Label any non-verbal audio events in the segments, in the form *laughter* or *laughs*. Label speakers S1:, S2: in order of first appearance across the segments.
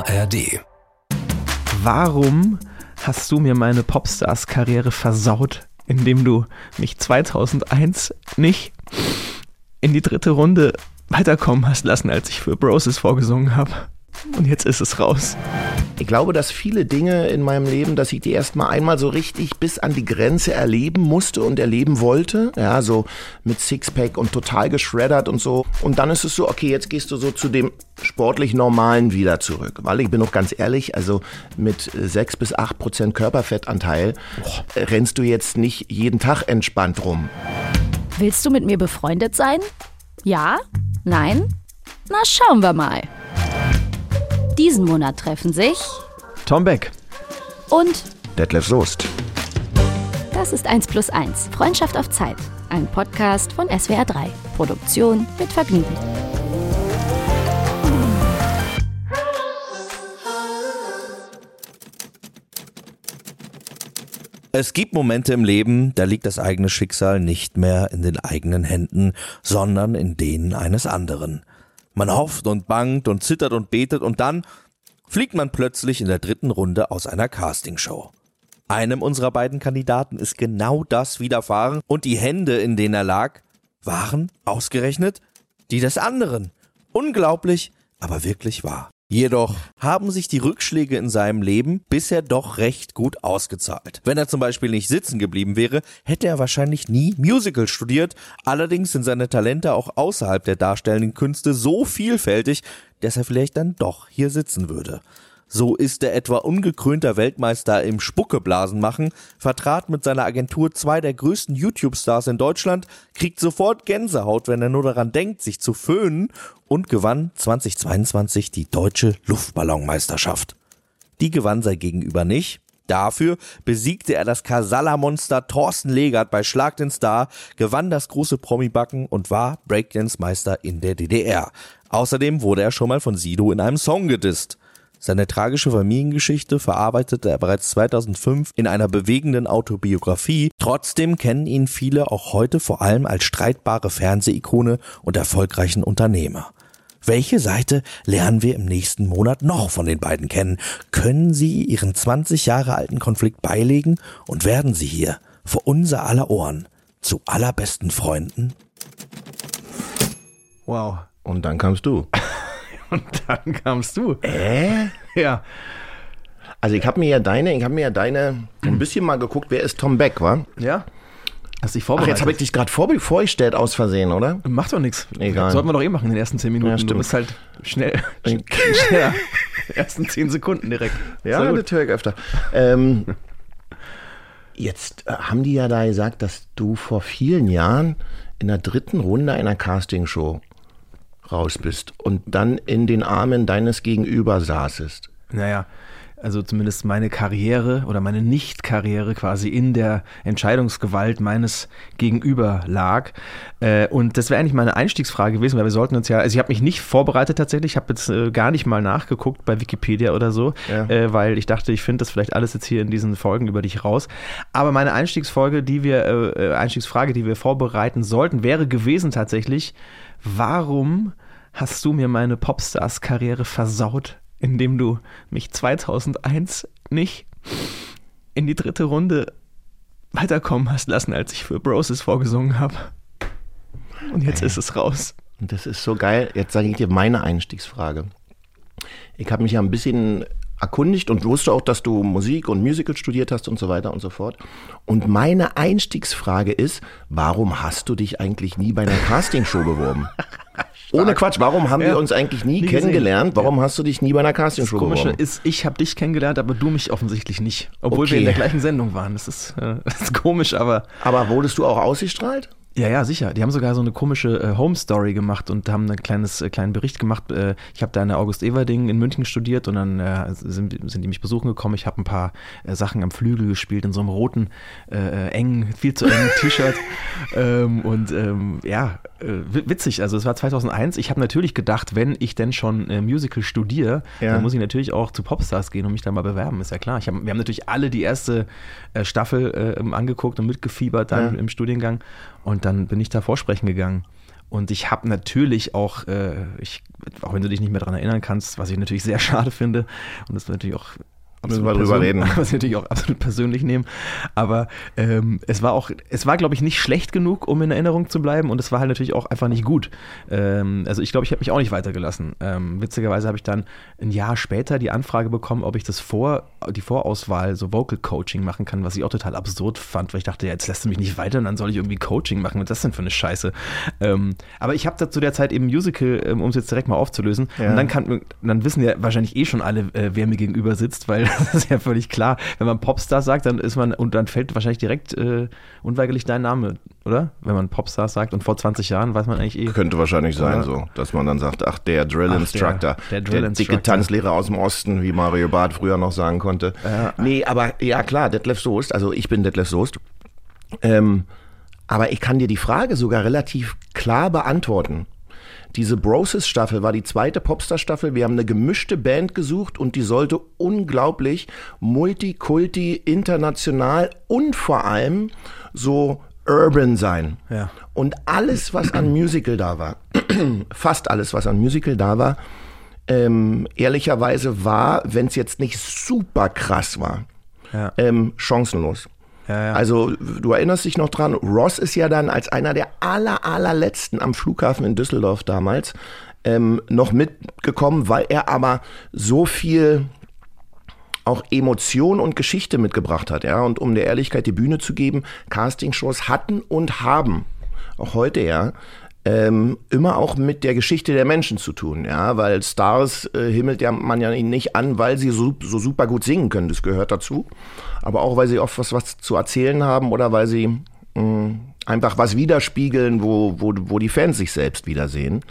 S1: ARD.
S2: Warum hast du mir meine Popstars-Karriere versaut, indem du mich 2001 nicht in die dritte Runde weiterkommen hast lassen, als ich für Broses vorgesungen habe? Und jetzt ist es raus.
S3: Ich glaube, dass viele Dinge in meinem Leben, dass ich die erstmal einmal so richtig bis an die Grenze erleben musste und erleben wollte. Ja, so mit Sixpack und total geschreddert und so. Und dann ist es so, okay, jetzt gehst du so zu dem sportlich Normalen wieder zurück. Weil ich bin auch ganz ehrlich, also mit sechs bis acht Prozent Körperfettanteil boah, rennst du jetzt nicht jeden Tag entspannt rum.
S4: Willst du mit mir befreundet sein? Ja? Nein? Na, schauen wir mal. Diesen Monat treffen sich
S2: Tom Beck
S4: und
S3: Detlef Soest.
S4: Das ist 1 plus 1, Freundschaft auf Zeit. Ein Podcast von SWR 3. Produktion mit Vergnügen.
S5: Es gibt Momente im Leben, da liegt das eigene Schicksal nicht mehr in den eigenen Händen, sondern in denen eines anderen. Man hofft und bangt und zittert und betet und dann fliegt man plötzlich in der dritten Runde aus einer Castingshow. Einem unserer beiden Kandidaten ist genau das widerfahren und die Hände, in denen er lag, waren ausgerechnet die des anderen. Unglaublich, aber wirklich wahr. Jedoch haben sich die Rückschläge in seinem Leben bisher doch recht gut ausgezahlt. Wenn er zum Beispiel nicht sitzen geblieben wäre, hätte er wahrscheinlich nie Musical studiert. Allerdings sind seine Talente auch außerhalb der darstellenden Künste so vielfältig, dass er vielleicht dann doch hier sitzen würde. So ist der etwa ungekrönter Weltmeister im Spuckeblasen machen, vertrat mit seiner Agentur zwei der größten YouTube-Stars in Deutschland, kriegt sofort Gänsehaut, wenn er nur daran denkt, sich zu föhnen und gewann 2022 die deutsche Luftballonmeisterschaft. Die gewann sein Gegenüber nicht. Dafür besiegte er das Kasala-Monster Thorsten Legert bei Schlag den Star, gewann das große Promi-Backen und war Breakdance-Meister in der DDR. Außerdem wurde er schon mal von Sido in einem Song gedisst. Seine tragische Familiengeschichte verarbeitete er bereits 2005 in einer bewegenden Autobiografie. Trotzdem kennen ihn viele auch heute vor allem als streitbare Fernsehikone und erfolgreichen Unternehmer. Welche Seite lernen wir im nächsten Monat noch von den beiden kennen? Können sie ihren 20 Jahre alten Konflikt beilegen und werden sie hier vor unser aller Ohren zu allerbesten Freunden?
S2: Wow.
S3: Und dann kamst du.
S2: Und dann kamst du.
S3: Äh?
S2: Ja.
S3: Also ich habe mir ja deine, ich habe mir ja deine ein bisschen mal geguckt, wer ist Tom Beck, wa?
S2: Ja? Hast dich
S3: Ach,
S2: vorbereitet?
S3: jetzt habe ich dich gerade vor, vorgestellt aus Versehen, oder?
S2: Macht doch nichts.
S3: Egal.
S2: Sollten wir doch eh machen in den ersten 10 Minuten.
S3: Ja,
S2: du
S3: stimmt.
S2: bist halt schnell. *laughs* schneller. *laughs* ersten 10 Sekunden direkt.
S3: Ja,
S2: gut.
S3: das höre ich öfter. Ähm, jetzt äh, haben die ja da gesagt, dass du vor vielen Jahren in der dritten Runde einer Castingshow raus bist und dann in den Armen deines Gegenüber saßest.
S2: Naja, also zumindest meine Karriere oder meine Nicht-Karriere quasi in der Entscheidungsgewalt meines Gegenüber lag. Äh, und das wäre eigentlich meine Einstiegsfrage gewesen, weil wir sollten uns ja, also ich habe mich nicht vorbereitet tatsächlich, ich habe jetzt äh, gar nicht mal nachgeguckt bei Wikipedia oder so,
S3: Ja.
S2: äh, weil ich dachte, ich finde das vielleicht alles jetzt hier in diesen Folgen über dich raus. Aber meine Einstiegsfolge, die wir, Einstiegsfrage, die wir vorbereiten sollten, wäre gewesen tatsächlich, warum hast du mir meine Popstars-Karriere versaut, indem du mich 2001 nicht in die dritte Runde weiterkommen hast lassen, als ich für Broses vorgesungen habe. Und jetzt ist es raus.
S3: Und das ist so geil. Jetzt sage ich dir meine Einstiegsfrage. Ich habe mich ja ein bisschen erkundigt und wusste auch, dass du Musik und Musical studiert hast und so weiter und so fort. Und meine Einstiegsfrage ist, warum hast du dich eigentlich nie bei einer *laughs* Castingshow beworben? Ohne Quatsch, warum haben
S2: Ja.
S3: wir uns eigentlich nie,
S2: Nie gesehen.
S3: kennengelernt? Warum hast du dich nie bei einer
S2: Das
S3: Castingshow
S2: Komische
S3: beworben?
S2: ist, ich habe dich kennengelernt, aber du mich offensichtlich nicht. Obwohl wir
S3: Okay.
S2: in der gleichen Sendung waren. Das ist, äh, *laughs* das ist komisch, aber
S3: Aber wurdest du auch ausgestrahlt?
S2: Ja, ja, sicher. Die haben sogar so eine komische äh, Home Story gemacht und haben einen kleines, äh, kleinen Bericht gemacht. Äh, ich habe da in der August-Everding in München studiert und dann äh, sind, sind die mich besuchen gekommen. Ich habe ein paar äh, Sachen am Flügel gespielt in so einem roten, äh, engen, viel zu engen T-Shirt. *laughs* ähm, und ähm, ja, wi- witzig. Also es war 2001. Ich habe natürlich gedacht, wenn ich denn schon Musical studiere,
S3: Ja.
S2: dann muss ich natürlich auch zu Popstars gehen und mich da mal bewerben. Ist ja klar. Hab, wir haben natürlich alle die erste Staffel angeguckt und mitgefiebert dann
S3: Ja.
S2: im Studiengang. Und dann bin ich da vorsprechen gegangen. Und ich habe natürlich auch, äh, ich, auch wenn du dich nicht mehr daran erinnern kannst, was ich natürlich sehr *laughs* schade finde, und das natürlich auch
S3: Müssen wir drüber reden. *laughs*
S2: Was ich natürlich auch absolut persönlich nehmen. Aber ähm, es war auch, es war, glaube ich, nicht schlecht genug, um in Erinnerung zu bleiben. Und es war halt natürlich auch einfach nicht gut. Ähm, also ich glaube, ich habe mich auch nicht weitergelassen. Ähm, witzigerweise habe ich dann ein Jahr später die Anfrage bekommen, ob ich das vor, die Vorauswahl, so Vocal Coaching machen kann, was ich auch total absurd fand, weil ich dachte, ja, jetzt lässt du mich nicht weiter und dann soll ich irgendwie Coaching machen. Was ist das denn für eine Scheiße? Ähm, aber ich habe da zu der Zeit eben Musical, ähm, um es jetzt direkt mal aufzulösen.
S3: Ja.
S2: Und dann kann, dann wissen ja wahrscheinlich eh schon alle, äh, wer mir gegenüber sitzt, weil *laughs* das ist ja völlig klar. Wenn man Popstar sagt, dann ist man, und dann fällt wahrscheinlich direkt äh, unweigerlich dein Name, oder? Wenn man Popstar sagt und vor 20 Jahren weiß man eigentlich eh.
S3: Könnte wahrscheinlich sein, so, dass man dann sagt, ach, der Drill
S2: Ach, der-
S3: Instructor,
S2: der Drill
S3: dicke
S2: Instructor.
S3: Tanzlehrer aus dem Osten, wie Mario Barth früher noch sagen konnte.
S2: Ja.
S3: Nee, aber ja klar, Detlef Soest, also ich bin Detlef Soest. Ähm, aber ich kann dir die Frage sogar relativ klar beantworten. Diese Brosis-Staffel war die zweite Popstar-Staffel. Wir haben eine gemischte Band gesucht und die sollte unglaublich multikulti, international und vor allem so urban sein.
S2: Ja.
S3: Und alles, was an Musical da war, *clears throat* fast alles, was an Musical da war, ähm, ehrlicherweise war, wenn es jetzt nicht super krass war,
S2: Ja.
S3: ähm, chancenlos.
S2: Ja, ja.
S3: Also du erinnerst dich noch dran, Ross ist ja dann als einer der aller, allerletzten am Flughafen in Düsseldorf damals ähm, noch mitgekommen, weil er aber so viel auch Emotion und Geschichte mitgebracht hat, ja. Und um der Ehrlichkeit die Bühne zu geben, Castingshows hatten und haben, auch heute ja, ähm, immer auch mit der Geschichte der Menschen zu tun, ja, weil Stars äh, himmelt ja man ja nicht an, weil sie so, so super gut singen können, das gehört dazu, aber auch weil sie oft was, was zu erzählen haben oder weil sie mh, einfach was widerspiegeln, wo, wo, wo die Fans sich selbst wiedersehen.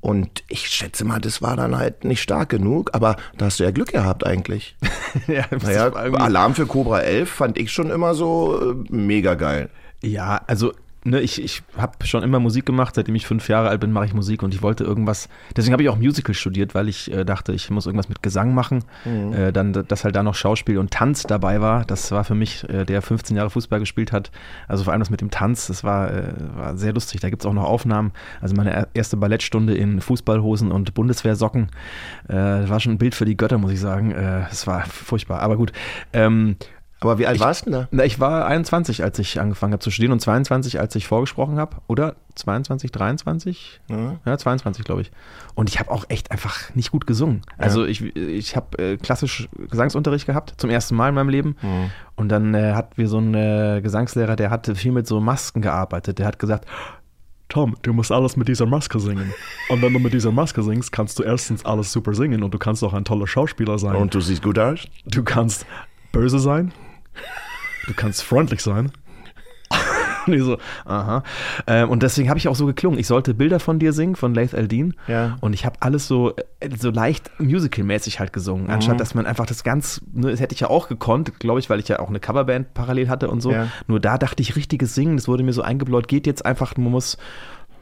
S3: Und ich schätze mal, das war dann halt nicht stark genug, aber da hast du ja Glück gehabt eigentlich. *laughs*
S2: ja,
S3: Naja, Alarm für Cobra 11 fand ich schon immer so äh, mega geil.
S2: Ja, also ne, ich, ich habe schon immer Musik gemacht, seitdem ich fünf Jahre alt bin, mache ich Musik und ich wollte irgendwas, deswegen habe ich auch Musical studiert, weil ich äh, dachte, ich muss irgendwas mit Gesang machen. Äh, dann, dass halt da noch Schauspiel und Tanz dabei war, das war für mich, äh, der 15 Jahre Fußball gespielt hat, also vor allem das mit dem Tanz, das war, äh, war sehr lustig. Da gibt es auch noch Aufnahmen. Also meine er- erste Ballettstunde in Fußballhosen und Bundeswehrsocken, äh, das war schon ein Bild für die Götter, muss ich sagen. Äh, Es war furchtbar, aber gut. Ähm,
S3: Aber wie alt warst du da?
S2: na, ich war 21, als ich angefangen habe zu studieren und 22, als ich vorgesprochen habe. Oder 22, 23? Ja, 22, glaube ich. Und ich habe auch echt einfach nicht gut gesungen. Also ich, ich habe äh, klassisch Gesangsunterricht gehabt, zum ersten Mal in meinem Leben. Und dann äh, hatten wir so einen äh, Gesangslehrer, der hatte viel mit so Masken gearbeitet. Der hat gesagt,
S1: Tom, du musst alles mit dieser Maske singen. Und wenn du mit dieser Maske singst, kannst du erstens alles super singen und du kannst auch ein toller Schauspieler sein.
S3: Und du siehst gut aus?
S1: du kannst böse sein, du kannst freundlich sein.
S2: Und ich so, aha. Ähm, und deswegen habe ich auch so geklungen. Ich sollte Bilder von dir singen, von Laith Eldin.
S3: Ja.
S2: Und ich habe alles so, äh, so leicht musical-mäßig halt gesungen. Anstatt, dass man einfach das ganz, ne, das hätte ich ja auch gekonnt, glaube ich, weil ich ja auch eine Coverband parallel hatte und so.
S3: Ja.
S2: Nur da dachte ich, richtiges Singen, das wurde mir so eingebläut, geht jetzt einfach, man muss,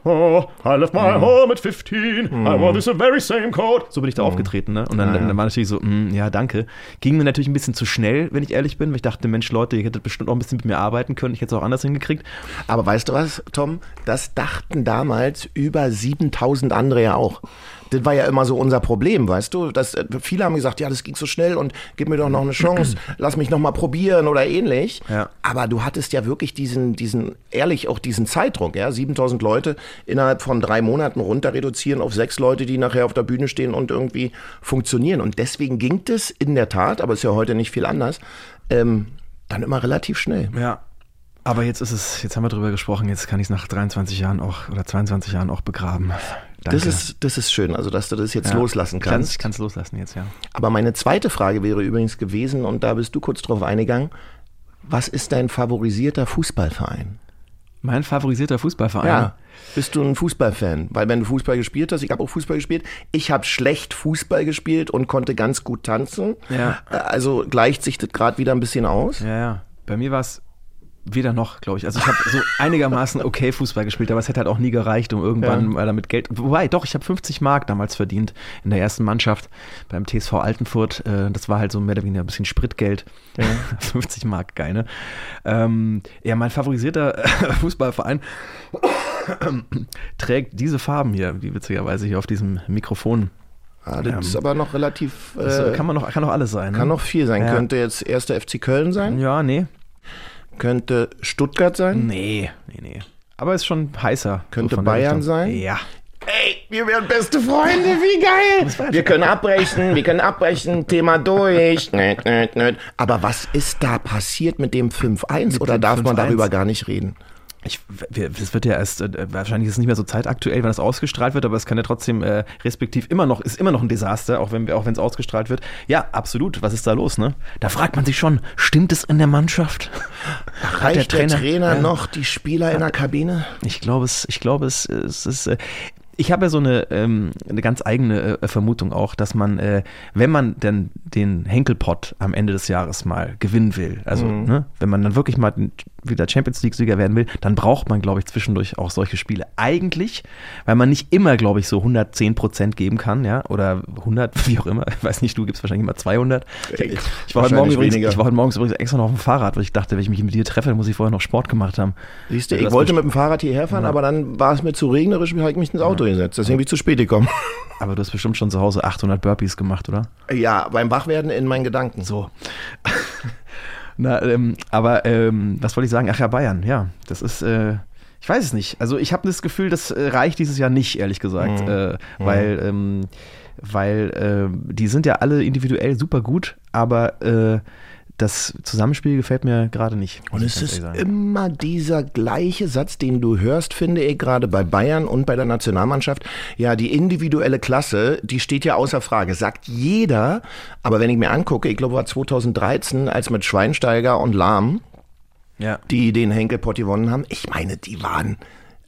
S1: Oh, I left my home at 15. I wore this very same coat.
S2: so bin ich da aufgetreten, ne? Und dann,
S3: Ja, ja.
S2: dann war natürlich so, mm, ja, danke. Ging mir natürlich ein bisschen zu schnell, wenn ich ehrlich bin, weil ich dachte, Mensch, Leute, ihr hättet bestimmt auch ein bisschen mit mir arbeiten können. Ich hätte es auch anders hingekriegt.
S3: Aber weißt du was, Tom? Das dachten damals über 7000 andere ja auch. Das war ja immer so unser Problem, weißt du? Das, äh, viele haben gesagt, ja, das ging so schnell und gib mir doch noch eine *clears throat* Chance, lass mich noch mal probieren oder ähnlich.
S2: Ja.
S3: Aber du hattest ja wirklich diesen, diesen, ehrlich auch diesen Zeitdruck, ja? 7000 Leute innerhalb von drei Monaten runter reduzieren auf sechs Leute, die nachher auf der Bühne stehen und irgendwie funktionieren. Und deswegen ging das in der Tat, aber ist ja heute nicht viel anders, ähm, dann immer relativ schnell.
S2: Ja. Aber jetzt ist es, jetzt haben wir drüber gesprochen, jetzt kann ich es nach 23 Jahren auch oder 22 Jahren auch begraben. Danke.
S3: Das ist, das ist schön, also dass du das jetzt
S2: Ja.
S3: loslassen kannst.
S2: Ich kann es loslassen jetzt, ja.
S3: Aber meine zweite Frage wäre übrigens gewesen, und da bist du kurz drauf eingegangen, was ist dein favorisierter Fußballverein?
S2: Mein favorisierter Fußballverein.
S3: Bist du ein Fußballfan? Weil wenn du Fußball gespielt hast, ich habe auch Fußball gespielt, ich habe schlecht Fußball gespielt und konnte ganz gut tanzen.
S2: Ja.
S3: Äh, Also gleicht sich das gerade wieder ein bisschen aus.
S2: Ja, ja. Bei mir war es Weder noch, glaube ich. Also ich habe so *laughs* einigermaßen okay Fußball gespielt, aber es hätte halt auch nie gereicht, um irgendwann mal damit Geld. Wobei, doch, ich habe 50 Mark damals verdient in der ersten Mannschaft beim TSV Altenfurt. Äh, Das war halt so mehr oder weniger ein bisschen Spritgeld. 50 *laughs* Mark, geil, ne? Ähm, ja, mein favorisierter *laughs* Fußballverein trägt diese Farben hier, wie witzigerweise hier auf diesem Mikrofon.
S3: Ah, das
S2: Ähm,
S3: ist aber noch relativ. Äh,
S2: kann man noch, kann noch alles sein. Ne?
S3: kann noch viel sein.
S2: Ja.
S3: Könnte jetzt erster FC Köln sein,
S2: Ja, nee.
S3: Könnte Stuttgart sein.
S2: Nee, nee, nee. Aber ist schon heißer.
S3: Könnte
S2: der
S3: Bayern sein?
S2: Ja.
S3: Ey, wir wären beste Freunde, wie geil! Wir können abbrechen, wir können abbrechen, Thema durch. Nöt, nöt, nöt. Aber was ist da passiert mit dem 5-1 oder darf man
S2: 5-1?
S3: darüber gar nicht reden?
S2: Ich, das wird ja erst, äh, wahrscheinlich ist es nicht mehr so zeitaktuell, wenn das ausgestrahlt wird, aber es kann ja trotzdem äh, respektiv immer noch, ist immer noch ein Desaster, auch wenn auch es ausgestrahlt wird. Ja, absolut. Was ist da los, ne? Da fragt man sich schon, stimmt es in der Mannschaft? Hat
S3: Reicht der Trainer,
S2: Ja.
S3: noch die Spieler in der Kabine?
S2: Ich glaube es, ich glaube es, es ist. Äh, ich habe ja so eine, ähm, eine ganz eigene äh, Vermutung auch, dass man, äh, wenn man denn den Henkelpott am Ende des Jahres mal gewinnen will, also ne, wenn man dann wirklich mal den- wieder Champions League-Sieger werden will, dann braucht man, glaube ich, zwischendurch auch solche Spiele. Eigentlich, weil man nicht immer, glaube ich, so 110 Prozent geben kann, ja, oder 100, *laughs* wie auch immer. Ich weiß nicht, du gibst wahrscheinlich immer 200. Ich, ich, war, heute Morgen übrigens, ich war heute morgens übrigens extra noch auf dem Fahrrad, weil ich dachte, wenn ich mich mit dir treffe, dann muss ich vorher noch Sport gemacht haben.
S3: Siehst du,
S2: Ja,
S3: ich wollte mit dem Fahrrad hierher fahren, aber dann war es mir zu regnerisch, habe ich mich ins Auto gesetzt. Deswegen bin ich zu spät gekommen. *laughs*
S2: Aber du hast bestimmt schon zu Hause 800 Burpees gemacht, oder?
S3: Ja, beim Wachwerden in meinen Gedanken.
S2: So. Na, ähm, aber ähm, was wollte ich sagen? Ach ja, Bayern, ja. Das ist, äh, ich weiß es nicht. Also ich habe das Gefühl, das äh, reicht dieses Jahr nicht, ehrlich gesagt.
S3: Mhm.
S2: Äh, weil, ähm, weil äh, die sind ja alle individuell super gut, aber äh, das Zusammenspiel gefällt mir gerade nicht.
S3: Und es ist immer dieser gleiche Satz, den du hörst, finde ich, gerade bei Bayern und bei der Nationalmannschaft. Ja, die individuelle Klasse, die steht ja außer Frage, sagt jeder. Aber wenn ich mir angucke, ich glaube, war 2013, als mit Schweinsteiger und Lahm,
S2: Ja.
S3: die den Henkelpott gewonnen haben, ich meine, die waren,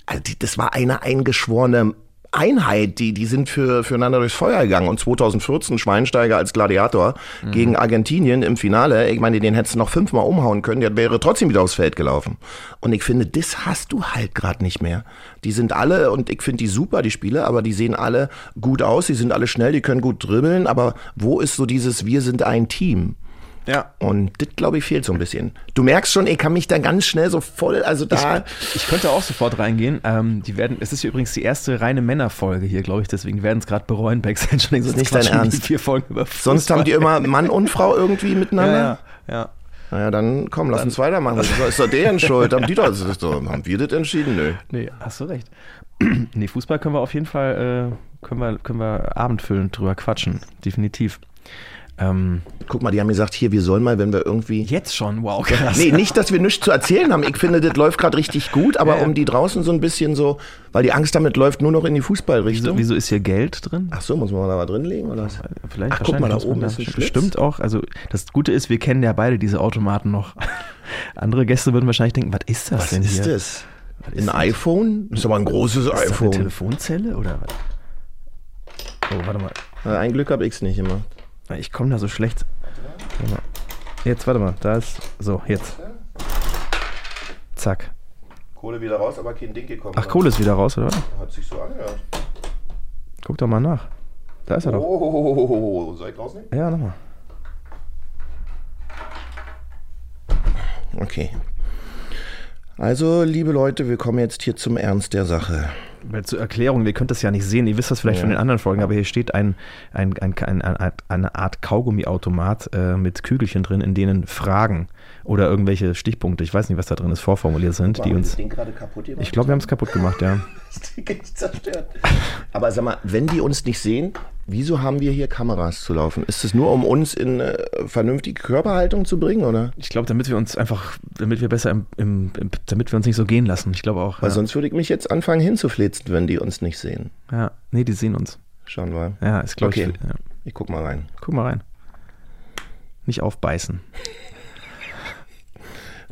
S3: also die, das war eine eingeschworene Einheit, die, die sind für, füreinander durchs Feuer gegangen. Und 2014 Schweinsteiger als Gladiator gegen Argentinien im Finale, ich meine, den hättest du noch fünfmal umhauen können, der wäre trotzdem wieder aufs Feld gelaufen. Und ich finde, das hast du halt gerade nicht mehr. Die sind alle, und ich finde die super, die Spiele, aber die sehen alle gut aus, die sind alle schnell, die können gut dribbeln, aber wo ist so dieses Wir sind ein Team?
S2: Ja.
S3: Und das, glaube ich, fehlt so ein bisschen. Du merkst schon, ich kann mich da ganz schnell so voll, also da.
S2: Ich könnte auch sofort reingehen. Ähm, die werden, es ist übrigens die erste reine Männerfolge hier, glaube ich, deswegen werden es gerade bereuen Backstage. *laughs* Denken,
S3: ist nicht dein Ernst.
S2: Vier Folgen über
S3: Sonst haben die immer Mann und Frau irgendwie miteinander.
S2: Ja, ja, ja.
S3: Naja, dann komm, lass uns weitermachen. Das ist doch deren *laughs* Schuld. Haben die das, das ist doch, haben wir das entschieden? Nö.
S2: Nee, hast du recht. *clears throat* nee, Fußball können wir auf jeden Fall, äh, können wir, können wir abendfüllend drüber quatschen. Definitiv. Ähm,
S3: Guck mal, die haben gesagt, hier, wir sollen mal, wenn wir irgendwie.
S2: jetzt schon, wow, krass.
S3: Nee, nicht, dass wir nichts zu erzählen haben. Ich finde, das läuft gerade richtig gut, aber
S2: Ja, ja.
S3: um die draußen so ein bisschen so, weil die Angst damit läuft nur noch in die Fußballrichtung.
S2: Wieso, wieso ist hier Geld drin?
S3: Ach so, muss man da mal drinlegen oder?
S2: Vielleicht,
S3: Ach, guck mal, da oben ist ein.
S2: Bestimmt auch. Also das Gute ist, wir kennen ja beide diese Automaten noch. *laughs* Andere Gäste würden wahrscheinlich denken, was ist das
S3: Was
S2: denn
S3: ist
S2: hier?
S3: das?
S2: Was ist
S3: Ein iPhone? Das ist aber ein großes
S2: Ist das eine
S3: iPhone.
S2: Telefonzelle oder was? Oh, warte mal.
S3: Äh, Ein Glück habe ich's nicht immer.
S2: Ich komme da so schlecht. Warte. Jetzt, warte mal. Da ist. So, jetzt. Zack.
S3: Kohle wieder raus, aber kein Ding gekommen.
S2: Ach, Kohle ist wieder raus, oder?
S3: Hat sich so angehört.
S2: Guck doch mal nach. Da ist er doch.
S3: Oh, soll ich rausnehmen?
S2: Ja, nochmal.
S3: Okay. Also, liebe Leute, wir kommen jetzt hier zum Ernst der Sache.
S2: Zur Erklärung, ihr könnt das ja nicht sehen, ihr wisst das vielleicht
S3: Ja.
S2: von den anderen Folgen, aber hier steht ein, ein, ein, ein, ein, eine Art Kaugummiautomat äh, mit Kügelchen drin, in denen Fragen oder irgendwelche Stichpunkte, ich weiß nicht, was da drin ist, vorformuliert sind, die uns.
S3: Kaputt?
S2: Ich glaube, wir haben es kaputt gemacht, ja.
S3: das Ding ist zerstört. Aber sag mal, wenn die uns nicht sehen, wieso haben wir hier Kameras zu laufen? Ist es nur, um uns in äh, vernünftige Körperhaltung zu bringen, oder?
S2: Ich glaube, damit wir uns einfach, damit wir besser im, im, im, damit wir uns nicht so gehen lassen. Ich glaube auch.
S3: Weil
S2: Ja.
S3: sonst würde ich mich jetzt anfangen hinzuflitzen, wenn die uns nicht sehen.
S2: ja. Nee, die sehen uns.
S3: Schauen wir.
S2: Ja, ist glaube
S3: Okay.
S2: ich. Ja.
S3: Ich guck mal rein.
S2: Guck mal rein. Nicht aufbeißen. *laughs*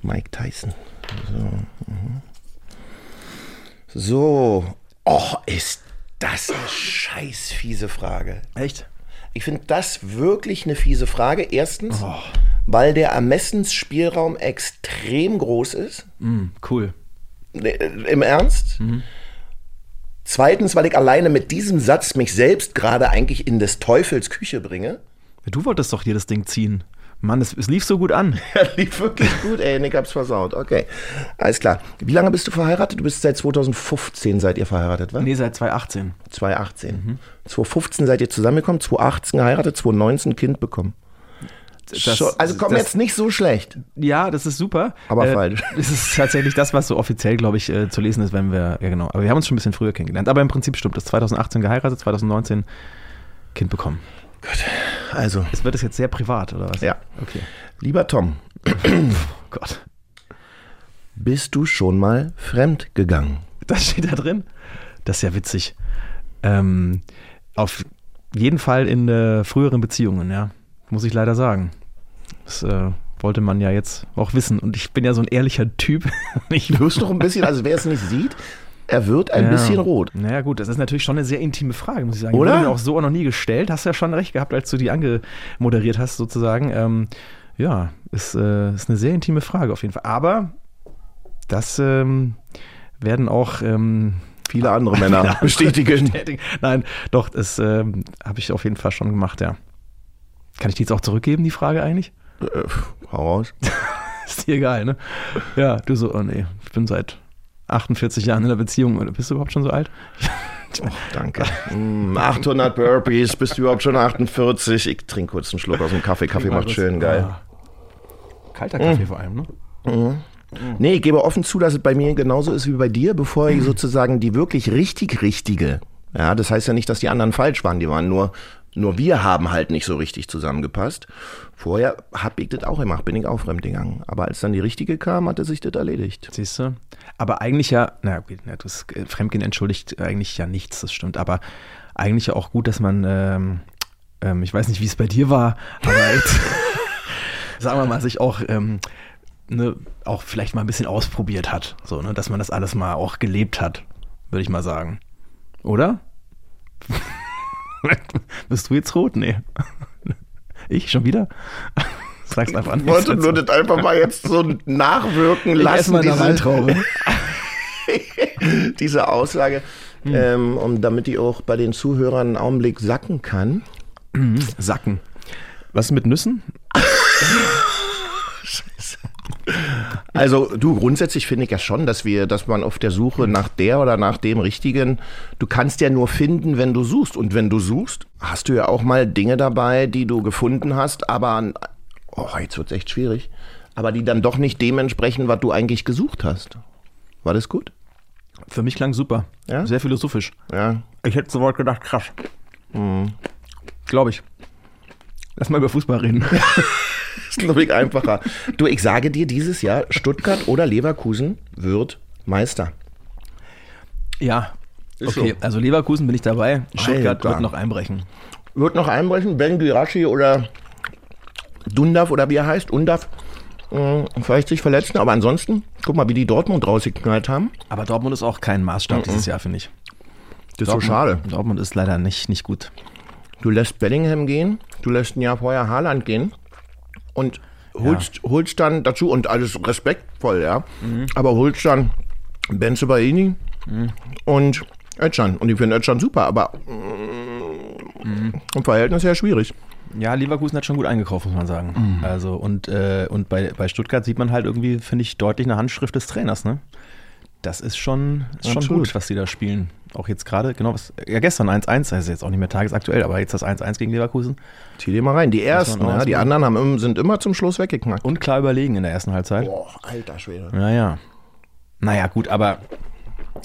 S3: Mike Tyson. So. mhm. So. Och, ist das eine scheiß fiese Frage.
S2: Echt?
S3: Ich finde das wirklich eine fiese Frage. Erstens, weil der Ermessensspielraum extrem groß ist.
S2: Mm, cool.
S3: Nee, Im Ernst? Zweitens, weil ich alleine mit diesem Satz mich selbst gerade eigentlich in des Teufels Küche bringe.
S2: Du wolltest doch hier das Ding ziehen. Mann, es, es lief so gut an. *laughs*
S3: Ja, lief wirklich gut, ey, Nick hab's versaut. Okay, alles klar. Wie lange bist du verheiratet? Du bist seit 2015 seid ihr verheiratet, was?
S2: Nee, seit 2018.
S3: 2018. 2015 seid ihr zusammengekommen, 2018 geheiratet, 2019 Kind bekommen.
S2: Das-
S3: also komm
S2: das-
S3: jetzt nicht so schlecht.
S2: Ja, das ist super.
S3: Aber
S2: äh,
S3: falsch. *laughs*
S2: Das ist tatsächlich das, was so offiziell, glaube ich, äh, zu lesen ist, wenn wir, ja genau. Aber wir haben uns schon ein bisschen früher kennengelernt. Aber im Prinzip stimmt das. 2018 geheiratet, 2019 Kind bekommen.
S3: Also,
S2: Es wird es jetzt sehr privat, oder was?
S3: ja.
S2: Okay.
S3: Lieber Tom,
S2: Oh Gott.
S3: bist du schon mal fremd gegangen?
S2: Das steht da drin. Das ist ja witzig. Ähm, auf jeden Fall in äh, früheren Beziehungen, ja. Muss ich leider sagen. Das äh, wollte man ja jetzt auch wissen. Und ich bin ja so ein ehrlicher Typ. *laughs* Ich
S3: Du doch ein bisschen, *laughs* also wer es nicht sieht, er wird ein
S2: Ja.
S3: bisschen rot.
S2: Naja, gut, das ist natürlich schon eine sehr intime Frage, muss ich sagen.
S3: Oder?
S2: Wurde mir auch so auch noch nie gestellt. Hast ja schon recht gehabt, als du die angemoderiert hast, sozusagen. Ähm, ja, ist, äh, ist eine sehr intime Frage auf jeden Fall. Aber das ähm, werden auch ähm,
S3: Viele andere Männer *laughs* bestätigen.
S2: bestätigen. Nein, doch, das ähm, habe ich auf jeden Fall schon gemacht, ja. Kann ich die jetzt auch zurückgeben, die Frage eigentlich?
S3: Äh, hau raus. *laughs*
S2: Ist dir egal, ne? Ja, du so, oh nee, ich bin seit 48 Jahren in der Beziehung. Oder bist du überhaupt schon so alt? *laughs*
S3: Oh, danke. *laughs* Mm, 800 Burpees, bist du überhaupt schon 48? Ich trinke kurz einen Schluck aus dem Kaffee. Kaffee macht schön, geil.
S2: Ah. Kalter Kaffee vor allem, ne?
S3: Nee, ich gebe offen zu, dass es bei mir genauso ist wie bei dir, bevor ich sozusagen die wirklich richtig richtige, ja, das heißt ja nicht, dass die anderen falsch waren, die waren nur, nur wir haben halt nicht so richtig zusammengepasst. Vorher hab ich das auch gemacht, bin ich auch fremd gegangen. Aber als dann die richtige kam, hatte sich das erledigt.
S2: Siehst du? Aber eigentlich ja, na gut, das äh, Fremdgehen entschuldigt eigentlich ja nichts, das stimmt. Aber eigentlich ja auch gut, dass man, ähm, ähm, ich weiß nicht, wie es bei dir war, aber jetzt, *laughs* sagen wir mal, sich auch, ähm, ne, auch vielleicht mal ein bisschen ausprobiert hat. So, ne, dass man das alles mal auch gelebt hat, würde ich mal sagen. Oder? *laughs* Bist du jetzt rot? Nee. *laughs* Ich schon wieder? Sag's einfach an.
S3: Ich wollte nur das einfach mal jetzt so nachwirken
S2: Ich
S3: lassen,
S2: mal eine
S3: diese,
S2: Weintraube. *laughs*
S3: diese Aussage,
S2: Hm.
S3: ähm, und damit die auch bei den Zuhörern einen Augenblick sacken kann.
S2: Sacken. Was mit Nüssen? *laughs*
S3: Also du, grundsätzlich finde ich ja schon, dass wir, dass man auf der Suche nach der oder nach dem Richtigen, du kannst ja nur finden, wenn du suchst. Und wenn du suchst, hast du ja auch mal Dinge dabei, die du gefunden hast, aber, oh, jetzt wird's echt schwierig, aber die dann doch nicht dementsprechend, was du eigentlich gesucht hast. War das gut?
S2: Für mich klang super.
S3: Ja?
S2: Sehr philosophisch.
S3: Ja.
S2: Ich hätte sofort gedacht, krass. Glaube ich. Lass mal über Fußball reden. *laughs*
S3: ist, glaube ich, einfacher. Du, ich sage dir dieses Jahr, Stuttgart oder Leverkusen wird Meister.
S2: ja.
S3: Ist
S2: Okay,
S3: so.
S2: also Leverkusen bin ich dabei. Stuttgart
S3: Alter.
S2: wird noch einbrechen.
S3: Wird noch einbrechen, Ben Girashi oder Dundav oder wie er heißt, Undav, mh, vielleicht sich verletzen, aber ansonsten, guck mal, wie die Dortmund rausgeknallt haben.
S2: Aber Dortmund ist auch kein Maßstab dieses Jahr, finde ich.
S3: Das ist so
S2: Dortmund,
S3: schade.
S2: Dortmund ist leider nicht, nicht gut.
S3: Du lässt Bellingham gehen, du lässt ein Jahr vorher Haaland gehen und holst, holst dann dazu, und alles respektvoll, ja, aber holst dann Benzebaini und Özcan. Und ich finde Özcan super, aber mm, im Verhältnis sehr schwierig.
S2: Ja, Leverkusen hat schon gut eingekauft, muss man sagen. Also, und, äh, und bei, bei Stuttgart sieht man halt irgendwie, finde ich, deutlich eine Handschrift des Trainers, ne? Das ist schon, ist schon gut, was die da spielen. Auch jetzt gerade, genau, was, ja, gestern 1-1, das ist jetzt auch nicht mehr tagesaktuell, aber jetzt das 1-1 gegen Leverkusen.
S3: Zieh dir mal rein. Die ersten, ja, die anderen haben, sind immer zum Schluss weggeknackt.
S2: Und klar überlegen in der ersten Halbzeit.
S3: Boah, alter Schwede.
S2: Naja. Naja, gut, aber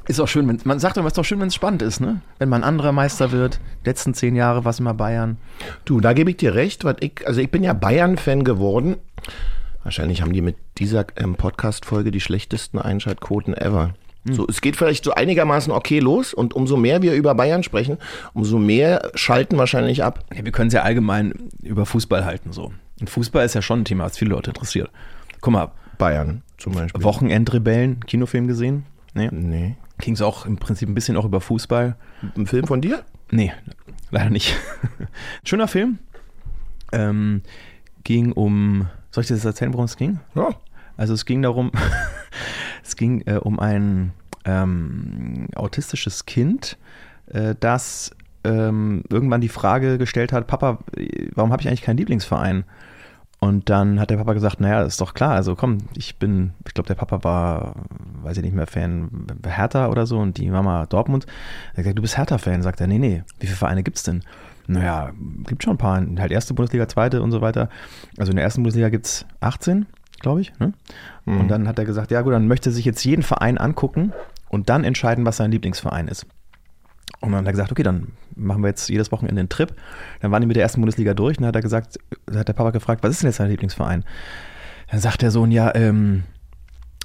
S2: ist auch schön, wenn, man sagt immer, es ist doch schön, wenn es spannend ist, ne? Wenn man anderer Meister wird. Die letzten zehn Jahre war es immer Bayern.
S3: Du, da gebe ich dir recht, weil ich, also ich bin ja Bayern-Fan geworden. Wahrscheinlich haben die mit dieser ähm, Podcast-Folge die schlechtesten Einschaltquoten ever. So, es geht vielleicht so einigermaßen okay los und umso mehr wir über Bayern sprechen, umso mehr schalten wahrscheinlich ab.
S2: Ja, wir können es ja allgemein über Fußball halten, so. Und Fußball ist ja schon ein Thema, was viele Leute interessiert. Guck mal,
S3: Bayern zum Beispiel.
S2: Wochenendrebellen, Kinofilm gesehen? Nee.
S3: Nee.
S2: Ging es auch im Prinzip ein bisschen auch über Fußball?
S3: Ein Film von dir?
S2: Nee, leider nicht. *laughs* Schöner Film. Ähm, ging um Soll ich dir das erzählen, worum es ging?
S3: Ja.
S2: Also es ging darum, *laughs* es ging äh, um ein ähm, autistisches Kind, äh, das ähm, irgendwann die Frage gestellt hat, Papa, warum habe ich eigentlich keinen Lieblingsverein? Und dann hat der Papa gesagt, naja, ist doch klar, also komm, ich bin, ich glaube, der Papa war, weiß ich nicht mehr, Fan Hertha oder so und die Mama Dortmund. Er hat gesagt, du bist Hertha-Fan. Sagt er, nee, nee, wie viele Vereine gibt's denn? Naja, gibt schon ein paar, halt erste Bundesliga, zweite und so weiter. Also in der ersten Bundesliga gibt's 18, glaube ich. Ne? Und dann hat er gesagt, ja gut, dann möchte er sich jetzt jeden Verein angucken und dann entscheiden, was sein Lieblingsverein ist. Und dann hat er gesagt, okay, dann machen wir jetzt jedes Wochenende einen Trip. Dann waren die mit der ersten Bundesliga durch und dann hat er gesagt, hat der Papa gefragt, was ist denn jetzt sein Lieblingsverein? Dann sagt der Sohn, ja, ähm,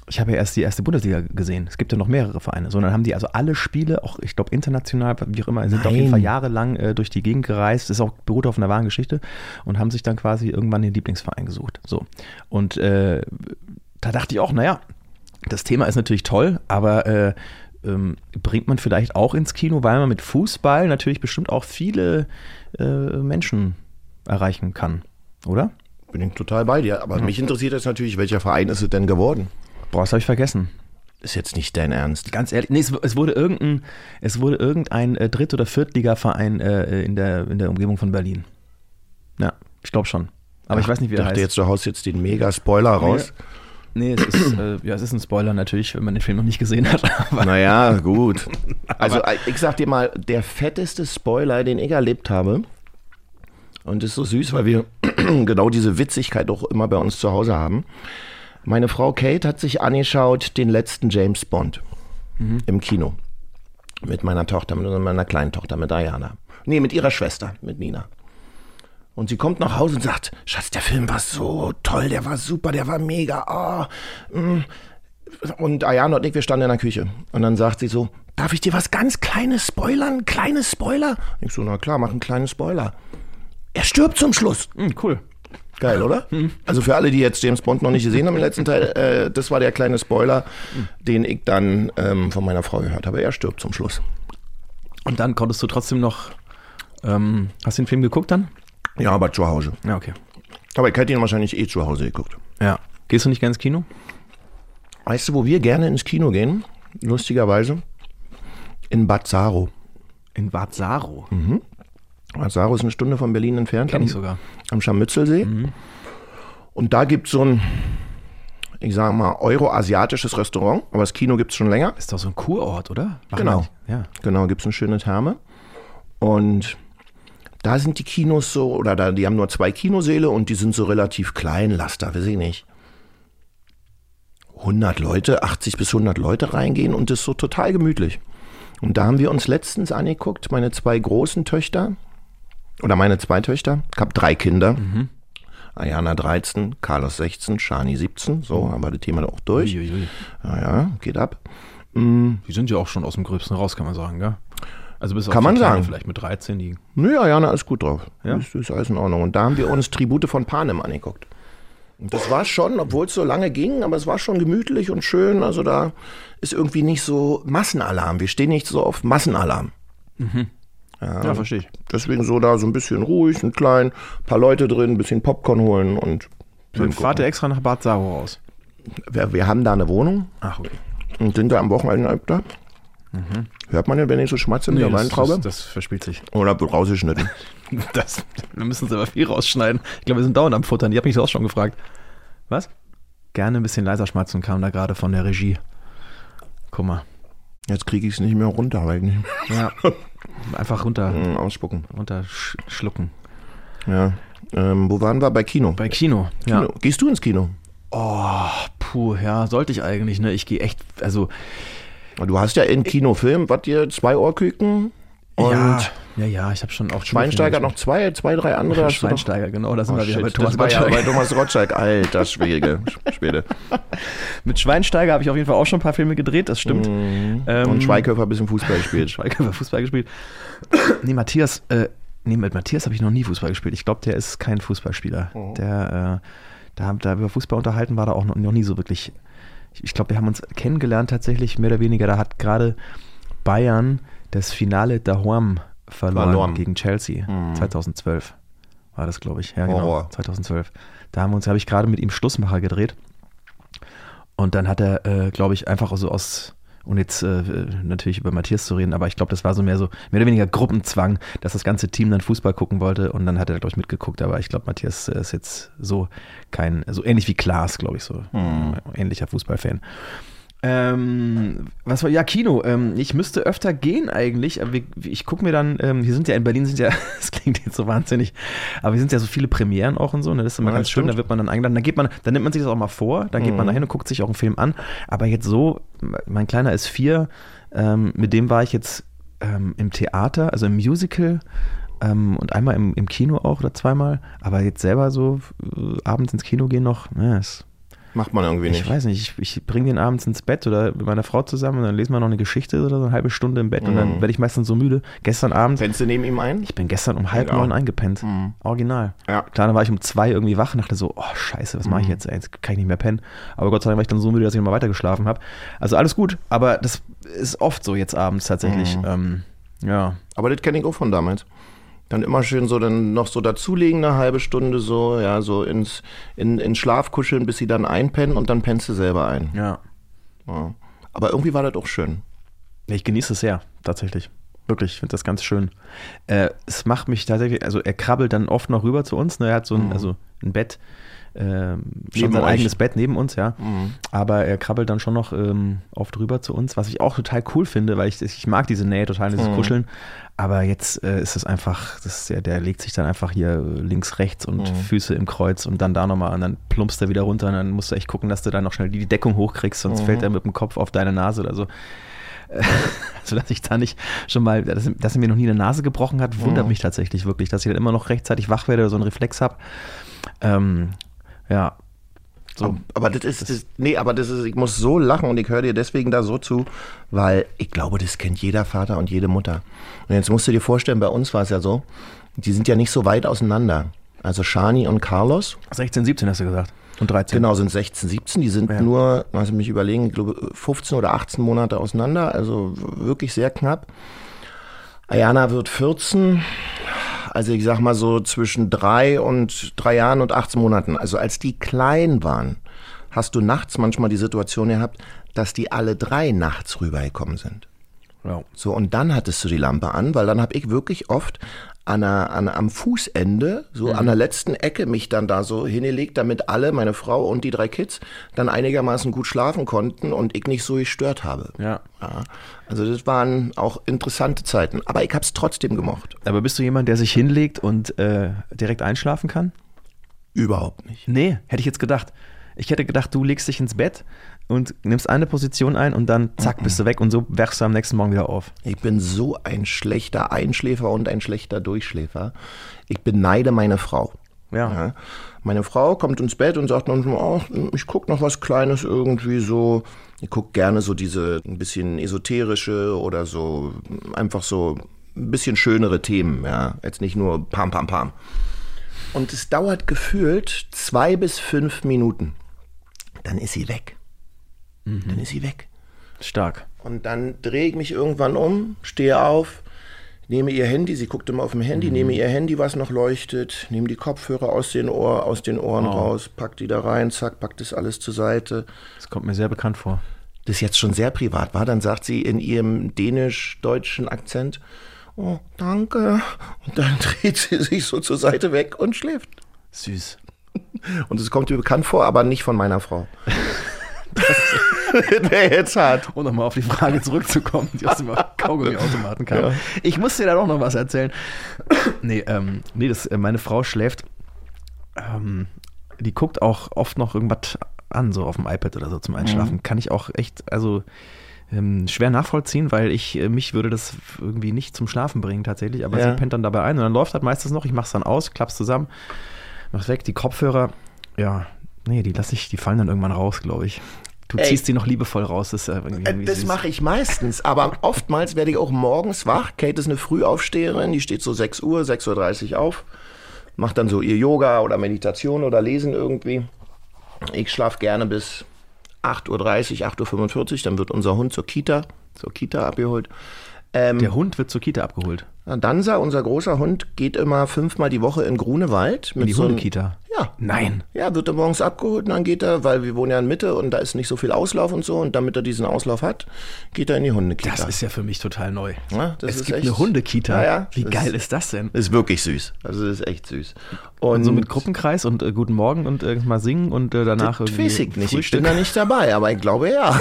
S2: ich habe ja erst die erste Bundesliga gesehen. Es gibt ja noch mehrere Vereine. So, und dann haben die also alle Spiele, auch ich glaube international, wie auch immer, sind auf jeden
S3: Nein.
S2: Fall jahrelang äh, durch die Gegend gereist. Das ist auch beruht auf einer wahren Geschichte und haben sich dann quasi irgendwann den Lieblingsverein gesucht. So. Und äh, da dachte ich auch, naja, das Thema ist natürlich toll, aber äh, ähm, bringt man vielleicht auch ins Kino, weil man mit Fußball natürlich bestimmt auch viele äh, Menschen erreichen kann, oder?
S3: Bin ich total bei dir. Aber mich interessiert jetzt natürlich, welcher Verein ist es denn geworden?
S2: Boah, das habe ich vergessen.
S3: Ist jetzt nicht dein Ernst.
S2: Ganz ehrlich, nee, es, es wurde irgendein, es wurde irgendein äh, Dritt- oder Viertligaverein äh, in, der, in der Umgebung von Berlin. Ja, ich glaube schon. Aber ich weiß nicht, wie
S3: ich
S2: er
S3: dachte
S2: heißt.
S3: jetzt, du haust jetzt den Mega-Spoiler raus.
S2: Nee, es ist, *clears throat* äh, ja, es ist ein Spoiler natürlich, wenn man den Film noch nicht gesehen hat. *laughs* Aber
S3: Naja, gut. Also äh, ich sag dir mal, der fetteste Spoiler, den ich erlebt habe, und das ist so süß, weil wir *clears throat* genau diese Witzigkeit auch immer bei uns zu Hause haben. Meine Frau Kate hat sich angeschaut den letzten James Bond im Kino. Mit meiner Tochter, mit meiner kleinen Tochter, mit Diana. Nee, mit ihrer Schwester, mit Nina. Und sie kommt nach Hause und sagt, Schatz, der Film war so toll, der war super, der war mega. Oh, mm. Und Ayana und ich, wir standen in der Küche. Und dann sagt sie so, darf ich dir was ganz Kleines spoilern? Kleines Spoiler? Ich so, na klar, mach einen kleinen Spoiler. Er stirbt zum Schluss.
S2: Hm, cool.
S3: Geil, oder? Also für alle, die jetzt James Bond noch nicht gesehen haben im letzten Teil, äh, das war der kleine Spoiler, den ich dann ähm, von meiner Frau gehört habe. Er stirbt zum Schluss.
S2: Und dann konntest du trotzdem noch. Ähm, hast du den Film geguckt dann?
S3: Ja, aber zu Hause.
S2: Ja, okay.
S3: Aber ich hätte ihn wahrscheinlich eh zu Hause geguckt.
S2: Ja. Gehst du nicht gerne ins Kino?
S3: Weißt du, wo wir gerne ins Kino gehen? Lustigerweise. In Bad Saro.
S2: In Bad Saro.
S3: Bad Saro ist eine Stunde von Berlin entfernt.
S2: Kenn
S3: am-
S2: ich sogar.
S3: am Scharmützelsee. Und da gibt es so ein, ich sage mal, euroasiatisches Restaurant, aber das Kino gibt es schon länger.
S2: Ist doch so ein Kurort, oder? Machen
S3: Genau.
S2: Ja.
S3: Genau, gibt es eine schöne Therme. Und da sind die Kinos so, oder da, die haben nur zwei Kinosäle und die sind so relativ klein, lass da, weiß ich nicht. 100 Leute, 80 bis 100 Leute reingehen und das ist so total gemütlich. Und da haben wir uns letztens angeguckt, meine zwei großen Töchter, oder meine zwei Töchter, ich habe drei Kinder. Ayana 13, Carlos 16, Shani 17, so haben wir das Thema auch durch.
S2: Uiuiui.
S3: Ja, ja, geht ab.
S2: Die sind ja auch schon aus dem Gröbsten raus, kann man sagen, gell? Also bis auf
S3: Kann man
S2: Kleine
S3: sagen.
S2: Vielleicht mit 13, die.
S3: Nö, Ayana ist gut drauf.
S2: Ja?
S3: Das ist alles in Ordnung. Und da haben wir uns Tribute von Panem angeguckt. Und das war schon, obwohl es so lange ging, aber es war schon gemütlich und schön. Also da ist irgendwie nicht so Massenalarm. Wir stehen nicht so auf Massenalarm.
S2: Ja, verstehe ich.
S3: Deswegen so da so ein bisschen ruhig und klein, paar Leute drin, ein bisschen Popcorn holen und
S2: Dann fahrt ihr extra nach Bad Saro raus.
S3: wir, wir haben da eine Wohnung
S2: Ach, okay.
S3: und sind da am Wochenende öfter. Hört man denn, wenn ich so schmatze mit der
S2: das,
S3: Weintraube?
S2: das, das verspielt sich.
S3: Oder wird rausgeschnitten? *laughs*
S2: Das, wir müssen uns aber viel rausschneiden. Ich glaube, wir sind dauernd am Futtern. Die hat mich das auch schon gefragt. Was? Gerne ein bisschen leiser schmatzen kam da gerade von der Regie. Guck mal.
S3: Jetzt kriege ich es nicht mehr runter, weil ich nicht
S2: Ja. *laughs* Einfach runter,
S3: mehr ausspucken.
S2: runter sch schlucken.
S3: Ja. Ähm, wo waren wir? Bei Kino.
S2: Bei Kino. Ja.
S3: Kino. Gehst du ins Kino?
S2: Oh, puh, ja, sollte ich eigentlich, ne? Ich gehe echt, also.
S3: Du hast ja in Kinofilm, was dir zwei Ohrküken und
S2: ja, ja, ja, ich habe schon auch
S3: Schweinsteiger noch zwei, zwei, drei andere. *laughs* doch-
S2: Schweinsteiger, genau, da sind
S3: Oh,
S2: wir wieder
S3: shit,
S2: bei Thomas
S3: war ja
S2: Gottschalk.
S3: bei Thomas Gottschalk. Alter *laughs* Schwede. Schwede.
S2: Mit Schweinsteiger habe ich auf jeden Fall auch schon ein paar Filme gedreht, das stimmt. Ähm,
S3: Und Schweighöfer ein bisschen Fußball gespielt. *laughs*
S2: Schweiger hat Fußball gespielt. *coughs* nee, Matthias, äh, nee, mit Matthias habe ich noch nie Fußball gespielt. Ich glaube, der ist kein Fußballspieler. Der, äh, da, da über Fußball unterhalten war da auch noch, noch nie so wirklich. Ich, glaube, wir haben uns kennengelernt tatsächlich mehr oder weniger. Da hat gerade Bayern das Finale daheim verloren
S3: Verloren.
S2: gegen Chelsea 2012. war das, glaube ich. Ja, genau.
S3: Horror.
S2: 2012. Da haben wir uns, habe ich gerade mit ihm Schlussmacher gedreht. Und dann hat er, äh, glaube ich, einfach so aus, und jetzt äh, natürlich über Matthias zu reden, aber ich glaube, das war so mehr so, mehr oder weniger Gruppenzwang, dass das ganze Team dann Fußball gucken wollte und dann hat er, glaube ich, mitgeguckt. Aber ich glaube, Matthias äh, ist jetzt so kein, so ähnlich wie Klaas, glaube ich, so
S3: Hm.
S2: ähnlicher Fußballfan. Ähm, was war, ja, Kino. Ähm, ich müsste öfter gehen eigentlich. Aber wir, ich gucke mir dann, ähm, hier sind ja in Berlin sind ja, *laughs* das klingt jetzt so wahnsinnig, aber hier sind ja so viele Premieren auch und so. Ne? Das ist immer
S3: Ja,
S2: ganz
S3: das
S2: schön,
S3: stimmt.
S2: da wird man dann eingeladen. Da geht man, dann nimmt man sich das auch mal vor, dann geht man
S3: Mhm.
S2: dahin und guckt sich auch einen Film an. Aber jetzt so, mein Kleiner ist vier, ähm, mit dem war ich jetzt ähm, im Theater, also im Musical. Ähm, und einmal im, im Kino auch oder zweimal, aber jetzt selber so äh, abends ins Kino gehen noch, ne, ist
S3: Macht man irgendwie nicht.
S2: ich weiß nicht, ich, ich bringe den abends ins Bett oder mit meiner Frau zusammen und dann lesen wir noch eine Geschichte oder so eine halbe Stunde im Bett und dann
S3: Mhm.
S2: werde ich meistens so müde. Gestern Abend,
S3: Pennst du neben ihm ein?
S2: ich bin gestern um halb
S3: Ja.
S2: neun eingepennt.
S3: Mhm.
S2: Original.
S3: Ja.
S2: Klar, dann war ich um zwei irgendwie wach und dachte so, oh scheiße, was mache ich
S3: Mhm.
S2: jetzt? Jetzt kann ich nicht mehr pennen. Aber Gott sei Dank war ich dann so müde, dass ich nochmal weiter geschlafen habe. Also alles gut, aber das ist oft so jetzt abends tatsächlich.
S3: Mhm.
S2: Ähm, ja.
S3: Aber das kenne ich auch von damals. Dann immer schön so dann noch so dazulegen, eine halbe Stunde so, ja, so ins, in, in Schlaf kuscheln, bis sie dann einpennen und dann pennst du selber ein.
S2: Ja.
S3: Ja. Aber irgendwie war das auch schön.
S2: Ich genieße es sehr, tatsächlich. Wirklich, ich finde das ganz schön. Äh, es macht mich tatsächlich, also er krabbelt dann oft noch rüber zu uns. Ne? Er hat so ein,
S3: Mhm.
S2: also ein Bett, ähm, schon sein
S3: euch.
S2: eigenes Bett neben uns, ja.
S3: Mhm.
S2: Aber er krabbelt dann schon noch ähm, oft rüber zu uns, was ich auch total cool finde, weil ich, ich mag diese Nähe total, dieses
S3: Mhm.
S2: Kuscheln. Aber jetzt äh, ist es einfach, das ist der, der legt sich dann einfach hier links, rechts und
S3: Mhm.
S2: Füße im Kreuz und dann da nochmal und dann plumpst er wieder runter und dann musst du echt gucken, dass du dann noch schnell die Deckung hochkriegst, sonst
S3: Mhm.
S2: fällt er mit dem Kopf auf deine Nase oder so. *laughs* Also, dass ich da nicht schon mal, dass, dass er mir noch nie eine Nase gebrochen hat, wundert
S3: Mhm.
S2: mich tatsächlich wirklich, dass ich dann immer noch rechtzeitig wach werde oder so einen Reflex habe. Ähm, ja. So.
S3: Aber, aber das ist, das, nee, aber das ist, ich muss so lachen und ich höre dir deswegen da so zu, weil ich glaube, das kennt jeder Vater und jede Mutter. Und jetzt musst du dir vorstellen, bei uns war es ja so, die sind ja nicht so weit auseinander. Also Shani und Carlos,
S2: 16, 17 hast du gesagt. Und 13.
S3: genau, sind 16, 17, die sind
S2: Ja.
S3: nur, also mich überlegen, ich glaube 15 oder 18 Monate auseinander, also wirklich sehr knapp. Ayana wird 14, also ich sag mal so zwischen drei und drei Jahren und 18 Monaten. Also als die klein waren, hast du nachts manchmal die Situation gehabt, dass die alle drei nachts rübergekommen sind.
S2: Ja.
S3: So, und dann hattest du die Lampe an, weil dann habe ich wirklich oft an der, an, am Fußende, so an der letzten Ecke, mich dann da so hingelegt, damit alle, meine Frau und die drei Kids, dann einigermaßen gut schlafen konnten und ich nicht so gestört habe.
S2: ja.
S3: Ja, also das waren auch interessante Zeiten, aber ich habe es trotzdem gemocht.
S2: Aber bist du jemand, der sich hinlegt und äh, direkt einschlafen kann?
S3: Überhaupt nicht.
S2: Nee, hätte ich jetzt gedacht. Ich hätte gedacht, du legst dich ins Bett und nimmst eine Position ein und dann zack, bist du weg und so wachst du am nächsten Morgen wieder auf.
S3: Ich bin so ein schlechter Einschläfer und ein schlechter Durchschläfer. Ich beneide meine Frau.
S2: Ja.
S3: Ja. Meine Frau kommt ins Bett und sagt manchmal, oh, ich gucke noch was Kleines irgendwie so. Ich gucke gerne so diese ein bisschen esoterische oder so einfach so ein bisschen schönere Themen, ja. Jetzt nicht nur pam, pam, pam. Und es dauert gefühlt zwei bis fünf Minuten. Dann ist sie weg. Dann ist sie weg.
S2: Stark.
S3: Und dann drehe ich mich irgendwann um, stehe auf, nehme ihr Handy, sie guckt immer auf dem Handy, nehme ihr Handy, was noch leuchtet, nehme die Kopfhörer aus den, Ohr, aus den Ohren raus, pack die da rein, zack, pack das alles zur Seite.
S2: Das kommt mir sehr bekannt vor.
S3: Das jetzt schon sehr privat war, dann sagt sie in ihrem dänisch-deutschen Akzent, oh, danke. Und dann *laughs* dreht sie sich so zur Seite weg und schläft.
S2: Süß.
S3: Und es kommt mir bekannt vor, aber nicht von meiner Frau. *laughs* *laughs* Wäre jetzt hart.
S2: Um nochmal auf die Frage zurückzukommen, die aus dem Kaugummi-Automaten kam. Ich muss dir da doch noch was erzählen. nee, ähm, nee das, äh, meine Frau schläft, ähm, die guckt auch oft noch irgendwas an, so auf dem iPad oder so zum Einschlafen. Kann ich auch echt, also ähm, schwer nachvollziehen, weil ich, äh, mich würde das irgendwie nicht zum Schlafen bringen tatsächlich, aber
S3: Ja.
S2: sie pennt dann dabei ein und dann läuft halt meistens noch, ich mach's dann aus, klapp's zusammen, mach's weg, die Kopfhörer, ja, nee, die lasse ich, die fallen dann irgendwann raus, glaube ich. Du
S3: Ey.
S2: ziehst die noch liebevoll raus, das
S3: Äh, Das mache ich meistens, aber *laughs* oftmals werde ich auch morgens wach. Kate ist eine Frühaufsteherin, die steht so 6 Uhr, 6.30 Uhr auf, macht dann so ihr Yoga oder Meditation oder Lesen irgendwie. Ich schlafe gerne bis 8.30 Uhr, 8.45 Uhr, dann wird unser Hund zur Kita, zur Kita abgeholt. Ähm,
S2: Der Hund wird zur Kita abgeholt.
S3: Dansa, unser großer Hund, geht immer fünfmal die Woche in Grunewald.
S2: In die
S3: so
S2: Hundekita.
S3: Ja.
S2: Nein.
S3: Ja, wird er morgens abgeholt und dann geht er, weil wir wohnen ja in Mitte und da ist nicht so viel Auslauf und so und damit er diesen Auslauf hat, geht er in die Hundekita.
S2: Das ist ja für mich total neu.
S3: Ja, das
S2: es
S3: ist
S2: gibt
S3: echt-
S2: eine Hundekita.
S3: Ja.
S2: Wie geil ist das denn?
S3: ist wirklich süß. Also das ist echt süß. Und,
S2: Und so mit Gruppenkreis und äh, Guten Morgen und äh, mal singen und äh, danach
S3: das
S2: irgendwie
S3: weiß ich nicht. Ich
S2: Frühstück.
S3: bin da nicht dabei, aber ich glaube ja.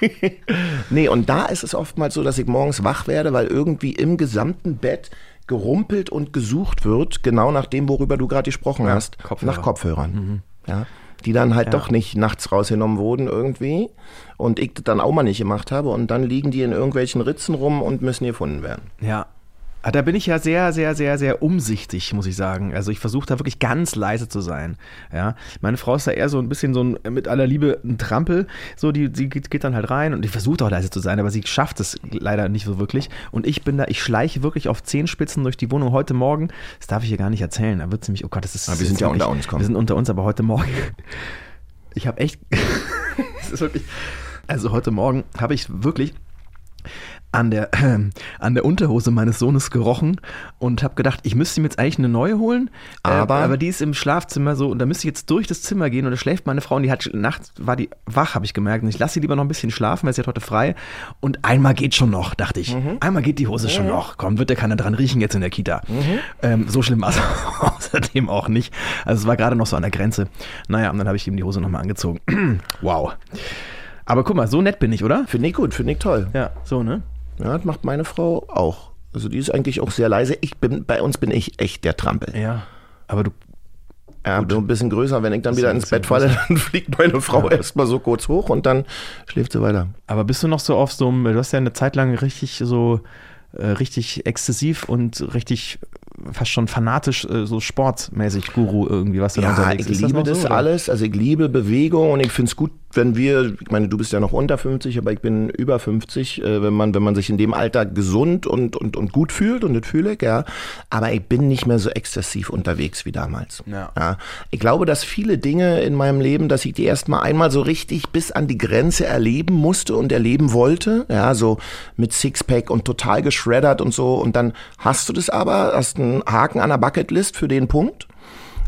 S3: *laughs* nee, und da ist es oftmals so, dass ich morgens wach werde, weil irgendwie im gesamten Bett gerumpelt und gesucht wird, genau nach dem, worüber du gerade gesprochen hast,
S2: Kopfhörer.
S3: nach Kopfhörern. Ja, die dann halt doch nicht nachts rausgenommen wurden irgendwie und ich das dann auch mal nicht gemacht habe und dann liegen die in irgendwelchen Ritzen rum und müssen gefunden werden.
S2: Ja. Ah, Da bin ich ja sehr, sehr, sehr, sehr umsichtig, muss ich sagen. Also ich versuche da wirklich ganz leise zu sein. Ja, meine Frau ist da eher so ein bisschen so ein, mit aller Liebe ein Trampel. So, die, die geht, dann halt rein und die versucht auch leise zu sein, aber sie schafft es leider nicht so wirklich. Und ich bin da, ich schleiche wirklich auf Zehenspitzen durch die Wohnung heute Morgen. Das darf ich hier gar nicht erzählen. Da wird sie mich, oh Gott, das ist.
S3: Aber wir
S2: das
S3: sind ja unter uns, komm.
S2: Wir sind unter uns, aber heute Morgen. *laughs* Ich habe echt. *laughs* Es ist wirklich. Also heute Morgen habe ich wirklich an der, *clears throat* an der Unterhose meines Sohnes gerochen und habe gedacht, ich müsste ihm jetzt eigentlich eine neue holen.
S3: Aber-
S2: äh, aber die ist im Schlafzimmer so und da müsste ich jetzt durch das Zimmer gehen und da schläft meine Frau und die hat nachts war die wach, habe ich gemerkt. Und ich lasse sie lieber noch ein bisschen schlafen, weil sie hat heute frei. Und einmal geht schon noch, dachte ich. Einmal geht die Hose schon noch. Komm, wird der keiner dran riechen jetzt in der Kita. Ähm, so schlimm war es *laughs* außerdem auch nicht. Also es war gerade noch so an der Grenze. Naja, und dann habe ich ihm die Hose nochmal angezogen. *clears throat* wow. Aber guck mal, so nett bin ich, oder?
S3: Finde ich gut, finde ich toll.
S2: Ja, so, ne?
S3: Ja, das macht meine Frau auch. Also die ist eigentlich auch sehr leise. Ich bin, bei uns bin ich echt der Trampel.
S2: Ja. Aber du,
S3: Ja, nur ein bisschen größer. Wenn ich dann wieder ins Bett falle, *laughs* dann fliegt meine Frau erstmal so kurz hoch und dann schläft sie weiter.
S2: aber bist du noch so auf so einem, du hast ja eine Zeit lang richtig so, äh, richtig exzessiv und richtig fast schon fanatisch, äh, so sportmäßig Guru irgendwie, was du da
S3: Ja,
S2: unterwegs
S3: ich
S2: Ist
S3: liebe das
S2: so,
S3: alles. Also ich liebe Bewegung und ich finde es gut, wenn wir, ich meine, du bist ja noch unter 50, aber ich bin über 50, äh, wenn man, wenn man sich in dem Alter gesund und, und, und gut fühlt und das fühle ich, ja. Aber ich bin nicht mehr so exzessiv unterwegs wie damals.
S2: Ja.
S3: Ich glaube, dass viele Dinge in meinem Leben, dass ich die erstmal einmal so richtig bis an die Grenze erleben musste und erleben wollte. Ja, so mit Sixpack und total geschreddert und so. Und dann hast du das aber, hast einen Haken an der Bucketlist für den Punkt.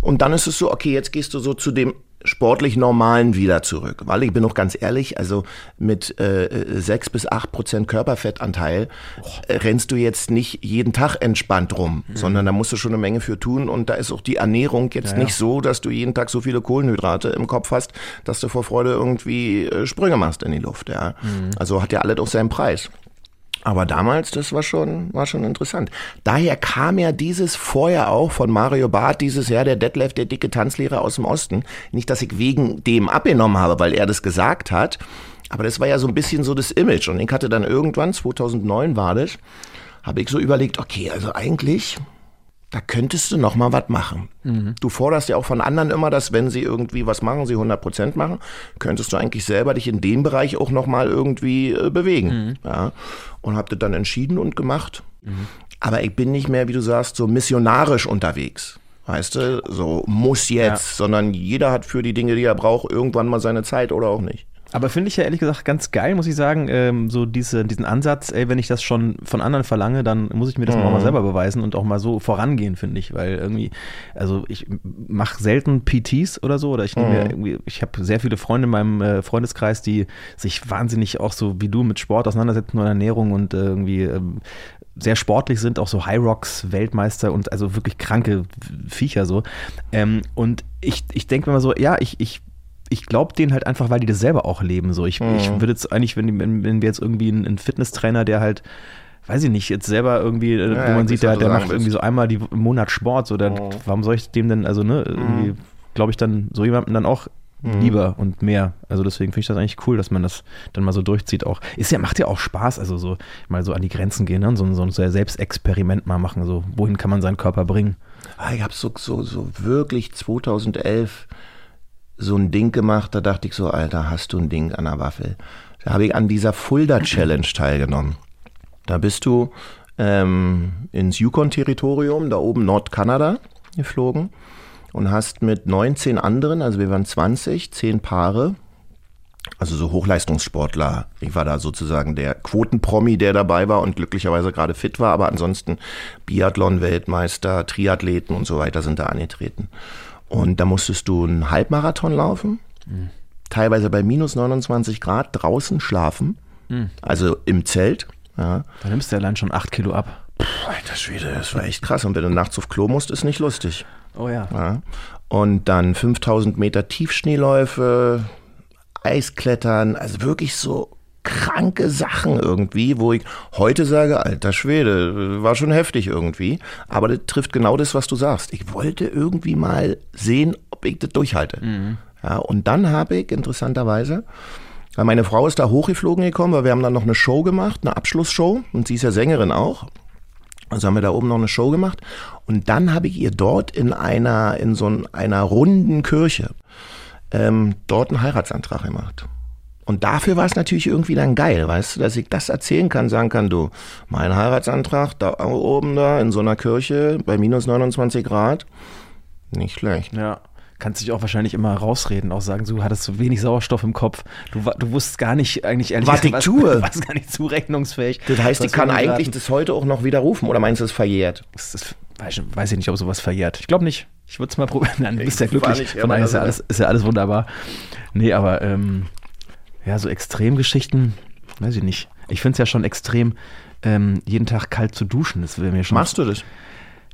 S3: Und dann ist es so, okay, jetzt gehst du so zu dem sportlich Normalen wieder zurück. Weil ich bin noch ganz ehrlich, also mit äh, sechs bis acht Prozent Körperfettanteil äh, rennst du jetzt nicht jeden Tag entspannt rum, sondern da musst du schon eine Menge für tun. Und da ist auch die Ernährung jetzt nicht so, dass du jeden Tag so viele Kohlenhydrate im Kopf hast, dass du vor Freude irgendwie äh, Sprünge machst in die Luft. Ja. Also hat ja alles auch seinen Preis. Aber damals, das war schon, war schon interessant. Daher kam ja dieses vorher auch von Mario Barth, dieses Jahr der Detlef, der dicke Tanzlehrer aus dem Osten. Nicht, dass ich wegen dem abgenommen habe, weil er das gesagt hat. Aber das war ja so ein bisschen so das Image. Und ich hatte dann irgendwann, 2009 war das, habe ich so überlegt, okay, also eigentlich, da könntest du noch mal was machen. Du forderst ja auch von anderen immer, dass wenn sie irgendwie was machen, sie 100 Prozent machen, könntest du eigentlich selber dich in dem Bereich auch noch mal irgendwie äh, bewegen. Ja. Und hab das dann entschieden und gemacht. Aber ich bin nicht mehr, wie du sagst, so missionarisch unterwegs. Weißt du, so muss jetzt, sondern jeder hat für die Dinge, die er braucht, irgendwann mal seine Zeit oder auch nicht.
S2: Aber finde ich ja ehrlich gesagt ganz geil, muss ich sagen, ähm, so diese, diesen Ansatz, ey, wenn ich das schon von anderen verlange, dann muss ich mir das
S3: Mhm.
S2: auch mal selber beweisen und auch mal so vorangehen, finde ich, weil irgendwie, also ich mache selten PTs oder so, oder ich nehme
S3: Mhm.
S2: mir irgendwie, ich habe sehr viele Freunde in meinem äh, Freundeskreis, die sich wahnsinnig auch so wie du mit Sport auseinandersetzen und Ernährung und äh, irgendwie ähm, sehr sportlich sind, auch so High Rocks Weltmeister und also wirklich kranke Viecher so. Ähm, und ich, ich denke mir mal so, ja, ich, ich ich glaube denen halt einfach, weil die das selber auch leben. So, ich, ich würde jetzt eigentlich, wenn, wenn, wenn wir jetzt irgendwie einen, einen Fitnesstrainer, der halt, weiß ich nicht, jetzt selber irgendwie, äh,
S3: Ja,
S2: wo
S3: ja,
S2: man
S3: ich
S2: sieht, der, der macht irgendwie so einmal die, im Monat Sport, so, dann, warum soll ich dem denn, also, ne, irgendwie, glaube ich dann so jemandem dann auch lieber und mehr. Also deswegen finde ich das eigentlich cool, dass man das dann mal so durchzieht auch. Ist ja, macht ja auch Spaß, also so mal so an die Grenzen gehen, ne? so, so ein Selbstexperiment mal machen, so wohin kann man seinen Körper bringen.
S3: Ah, ich habe so, so, so wirklich 2011 so ein Ding gemacht, da dachte ich so, Alter, hast du ein Ding an der Waffel. Da habe ich an dieser Fulda Challenge teilgenommen. Da bist du ähm, ins Yukon-Territorium, da oben Nordkanada, geflogen und hast mit 19 anderen, also wir waren 20, 10 Paare, Also so Hochleistungssportler. Ich war da sozusagen der Quotenpromi, der dabei war und glücklicherweise gerade fit war, aber ansonsten Biathlon-Weltmeister, Triathleten und so weiter sind da angetreten. Und da musstest du einen Halbmarathon laufen, mhm. teilweise bei minus 29 Grad draußen schlafen, mhm. also im Zelt. Ja.
S2: Da nimmst du allein schon acht Kilo ab.
S3: Puh, alter Schwede, das war echt krass. Und wenn du nachts auf Klo musst, ist nicht lustig.
S2: Oh ja.
S3: ja. Und dann 5000 Meter Tiefschneeläufe, Eisklettern, also wirklich so kranke Sachen irgendwie, wo ich heute sage, alter Schwede, war schon heftig irgendwie. Aber das trifft genau das, was du sagst. Ich wollte irgendwie mal sehen, ob ich das durchhalte. Mhm. Ja, und dann habe ich interessanterweise, weil meine Frau ist da hochgeflogen gekommen, weil wir haben dann noch eine Show gemacht, eine Abschlussshow und sie ist ja Sängerin auch. Also haben wir da oben noch eine Show gemacht und dann habe ich ihr dort in einer in so einer runden Kirche ähm, dort einen Heiratsantrag gemacht. Und dafür war es natürlich irgendwie dann geil, weißt du, dass ich das erzählen kann, sagen kann, du, mein Heiratsantrag da oben da in so einer Kirche bei minus 29 Grad, nicht schlecht.
S2: Ja. Kannst dich auch wahrscheinlich immer rausreden, auch sagen, du hattest zu wenig Sauerstoff im Kopf. Du, du wusstest gar nicht, eigentlich ehrlich
S3: was ich tue.
S2: Du *laughs* warst gar nicht zurechnungsfähig.
S3: Das heißt, ich kann eigentlich das heute auch noch widerrufen oder meinst du, es verjährt?
S2: Das ist, weiß ich nicht, ob sowas verjährt. Ich glaube nicht. Ich würde es mal probieren. *laughs* Du bist ja glücklich. Nicht, Von daher ist ja, alles, ist ja alles wunderbar. Nee, aber ähm, ja, so Extremgeschichten, weiß ich nicht. Ich finde es ja schon extrem, ähm, jeden Tag kalt zu duschen. Das wäre mir schon.
S3: Machst du das?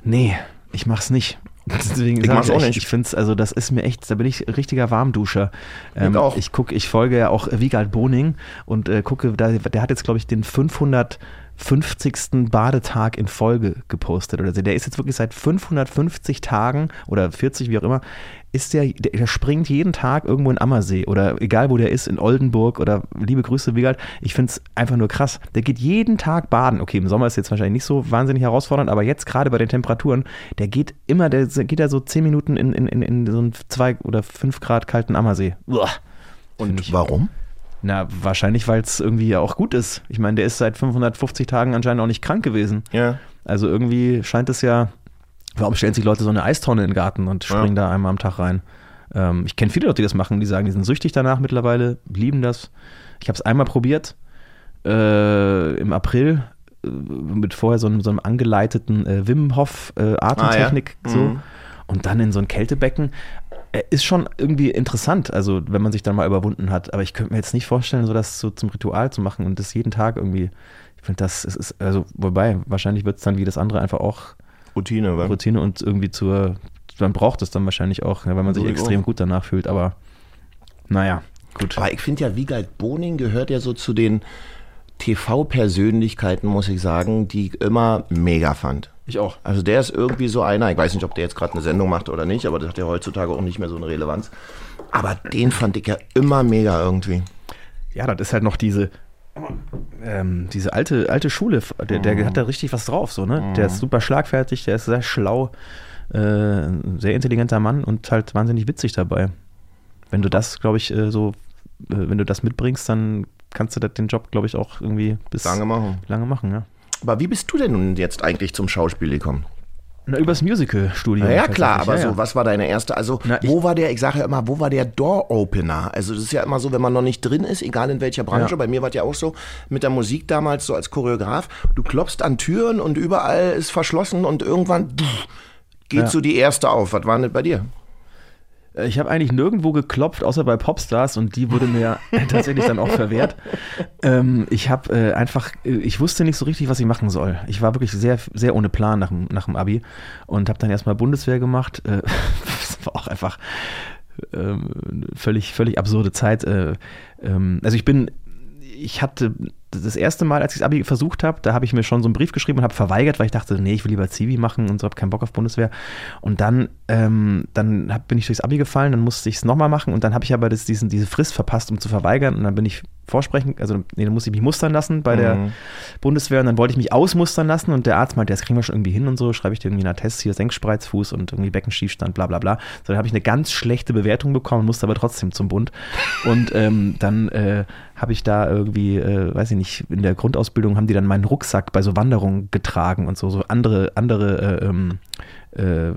S2: Nee, ich mach's nicht. *laughs* Deswegen
S3: ich mach's auch nicht.
S2: Ich finde es, also das ist mir echt, da bin ich richtiger Warmduscher. Ähm,
S3: auch.
S2: Ich gucke, ich folge ja auch Wiegald Boning und äh, gucke, da, der hat jetzt, glaube ich, den 500 50. Badetag in Folge gepostet. Also der ist jetzt wirklich seit 550 Tagen oder 40, wie auch immer, ist der, der springt jeden Tag irgendwo in Ammersee oder egal wo der ist, in Oldenburg oder liebe Grüße, Wiegald. Ich finde es einfach nur krass. Der geht jeden Tag baden. Okay, im Sommer ist jetzt wahrscheinlich nicht so wahnsinnig herausfordernd, aber jetzt gerade bei den Temperaturen, der geht immer, der geht ja so 10 Minuten in, in, in, in so einen 2 oder 5 Grad kalten Ammersee.
S3: Und warum?
S2: Na, wahrscheinlich, weil es irgendwie auch gut ist. Ich meine, der ist seit 550 Tagen anscheinend auch nicht krank gewesen.
S3: Ja.
S2: Also irgendwie scheint es ja. Warum stellen sich Leute so eine Eistonne in den Garten und springen ja. da einmal am Tag rein? Ähm, ich kenne viele Leute, die das machen, die sagen, die sind süchtig danach mittlerweile, lieben das. Ich habe es einmal probiert äh, im April äh, mit vorher so einem, so einem angeleiteten äh, Wim Hof äh, Atemtechnik ah, ja? so. Mhm. Und dann in so ein Kältebecken ist schon irgendwie interessant, also wenn man sich dann mal überwunden hat. Aber ich könnte mir jetzt nicht vorstellen, so das so zum Ritual zu machen und das jeden Tag irgendwie. Ich finde, das ist, ist, also, wobei, wahrscheinlich wird es dann wie das andere einfach auch
S3: Routine,
S2: wa? Routine und irgendwie zur, man braucht es dann wahrscheinlich auch, weil man sich extrem gut danach fühlt. Aber naja, gut.
S3: Aber ich finde ja, Wiegald Boning gehört ja so zu den TV-Persönlichkeiten, muss ich sagen, die ich immer mega fand.
S2: Ich auch.
S3: Also der ist irgendwie so einer, ich weiß nicht, ob der jetzt gerade eine Sendung macht oder nicht, aber das hat ja heutzutage auch nicht mehr so eine Relevanz. Aber den fand ich ja immer mega irgendwie.
S2: Ja, das ist halt noch diese, ähm, diese alte, alte Schule, der, der mhm. hat da richtig was drauf, so, ne? Mhm. Der ist super schlagfertig, der ist sehr schlau, äh, sehr intelligenter Mann und halt wahnsinnig witzig dabei. Wenn du das, glaube ich, äh, so, äh, wenn du das mitbringst, dann kannst du den Job, glaube ich, auch irgendwie bis
S3: lange machen.
S2: Lange machen, ja.
S3: Aber wie bist du denn nun jetzt eigentlich zum Schauspiel gekommen?
S2: Na, übers Musical-Studio.
S3: Ja, klar, aber ja, so, was war deine erste, also, Na, wo war der, ich sage ja immer, wo war der Door-Opener? Also, das ist ja immer so, wenn man noch nicht drin ist, egal in welcher Branche, ja. bei mir war es ja auch so, mit der Musik damals, so als Choreograf, du klopfst an Türen und überall ist verschlossen und irgendwann pff, geht ja. so die erste auf. Was war denn bei dir?
S2: Äh, ich habe eigentlich nirgendwo geklopft, außer bei Popstars und die wurde mir *laughs* *laughs* tatsächlich dann auch verwehrt. Ähm, ich habe äh, einfach, äh, ich wusste nicht so richtig, was ich machen soll. Ich war wirklich sehr, sehr ohne Plan nach dem, nach dem Abi und habe dann erstmal Bundeswehr gemacht. Äh, *laughs* das war auch einfach ähm, völlig, völlig absurde Zeit. Äh, ähm, also ich bin, ich hatte das erste Mal, als ich das Abi versucht habe, da habe ich mir schon so einen Brief geschrieben und habe verweigert, weil ich dachte, nee, ich will lieber Zivi machen und so, habe keinen Bock auf Bundeswehr. Und dann, ähm, dann hab, bin ich durchs Abi gefallen, dann musste ich es nochmal machen und dann habe ich aber das, diesen, diese Frist verpasst, um zu verweigern und dann bin ich vorsprechen, also nee, dann musste ich mich mustern lassen bei mhm. der Bundeswehr und dann wollte ich mich ausmustern lassen und der Arzt meinte, das kriegen wir schon irgendwie hin und so, schreibe ich dir irgendwie einen Test, hier Senkspreizfuß und irgendwie Beckenschiefstand, bla bla bla. So, dann habe ich eine ganz schlechte Bewertung bekommen, musste aber trotzdem zum Bund und ähm, dann äh, habe ich da irgendwie, äh, weiß ich nicht, in der Grundausbildung haben die dann meinen Rucksack bei so Wanderungen getragen und so, so andere, andere äh, ähm, äh,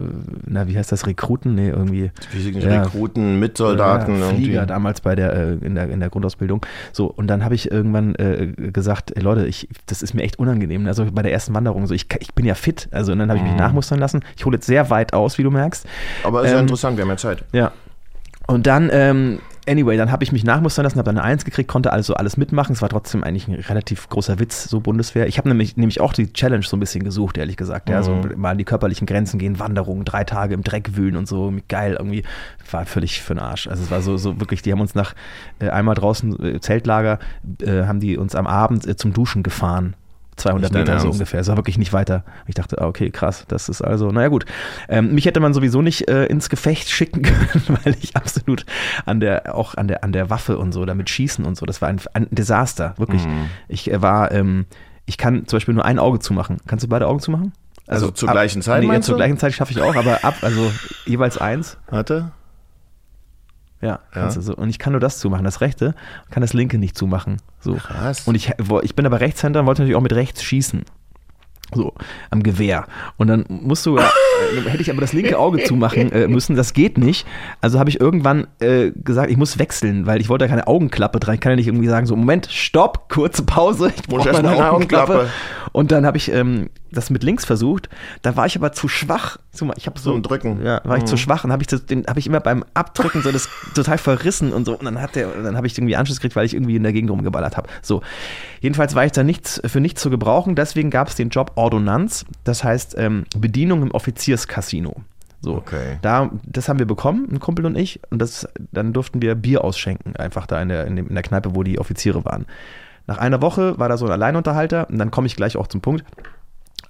S2: na, wie heißt das, Rekruten? Nee, irgendwie. Ja.
S3: Rekruten, Mitsoldaten.
S2: ja,
S3: irgendwie.
S2: Flieger damals bei der, äh, in der in der Grundausbildung. So, und dann habe ich irgendwann äh, gesagt, ey, Leute, ich, das ist mir echt unangenehm. Also bei der ersten Wanderung, so ich, ich bin ja fit. Also und dann habe ich mich
S3: Mhm.
S2: nachmustern lassen. Ich hole jetzt sehr weit aus, wie du merkst.
S3: Aber ist ja
S2: Ähm,
S3: interessant, wir haben ja Zeit.
S2: Ja. Und dann, ähm, anyway, dann habe ich mich nachmustern lassen, habe dann eine Eins gekriegt, konnte also alles mitmachen. Es war trotzdem eigentlich ein relativ großer Witz, so Bundeswehr. Ich habe nämlich, nämlich auch die Challenge so ein bisschen gesucht, ehrlich gesagt. Ja, so mal an die körperlichen Grenzen gehen, Wanderungen, drei Tage im Dreck wühlen und so. Geil, irgendwie. War völlig für den Arsch. Also es war so, so wirklich, die haben uns nach äh, einmal draußen äh, Zeltlager, äh, haben die uns am Abend äh, zum Duschen gefahren. 200
S3: Nicht dein
S2: Meter so ungefähr. Es war wirklich nicht weiter. Ich dachte, ah, okay, krass, das ist also, naja gut. Ähm, mich hätte man sowieso nicht äh, ins Gefecht schicken *laughs* können, weil ich absolut an der, auch an der, an der Waffe und so, damit schießen und so, das war ein, ein Desaster, wirklich.
S3: Mhm.
S2: Ich äh, war, ähm, ich kann zum Beispiel nur ein Auge zumachen. Kannst du beide Augen zumachen?
S3: Also zur gleichen Zeit,
S2: Nee, zur gleichen Zeit schaffe ich auch, aber ab, also jeweils eins.
S3: Warte.
S2: Ja, kannst du so. Und ich kann nur das zumachen, das rechte, kann das linke nicht zumachen. So.
S3: Krass.
S2: Und ich, ich bin aber Rechtshänder und wollte natürlich auch mit rechts schießen. So, am Gewehr. Und dann musst du, äh, hätte ich aber das linke Auge zumachen äh, müssen, das geht nicht. Also habe ich irgendwann äh, gesagt, ich muss wechseln, weil ich wollte ja keine Augenklappe dran. Ich kann ja nicht irgendwie sagen, so, Moment, stopp, kurze Pause, ich brauche
S3: eine
S2: Augenklappe.
S3: Augenklappe.
S2: Und dann habe ich ähm, das mit links versucht. Da war ich aber zu schwach. Ich habe so
S3: Zum Drücken.
S2: Ja, war ich
S3: Mhm.
S2: zu schwach und habe ich das, den habe ich immer beim Abdrücken so das *laughs* total verrissen und so. Und dann hat der, dann habe ich irgendwie Anschluss gekriegt, weil ich irgendwie in der Gegend rumgeballert habe. So, jedenfalls war ich da nichts für nichts zu gebrauchen. Deswegen gab es den Job Ordonnanz. Das heißt ähm, Bedienung im Offizierscasino. So,
S3: Okay.
S2: da, das haben wir bekommen, ein Kumpel und ich, und das, dann durften wir Bier ausschenken, einfach da in der, in, dem, in der Kneipe, wo die Offiziere waren. Nach einer Woche war da so ein Alleinunterhalter, und dann komme ich gleich auch zum Punkt.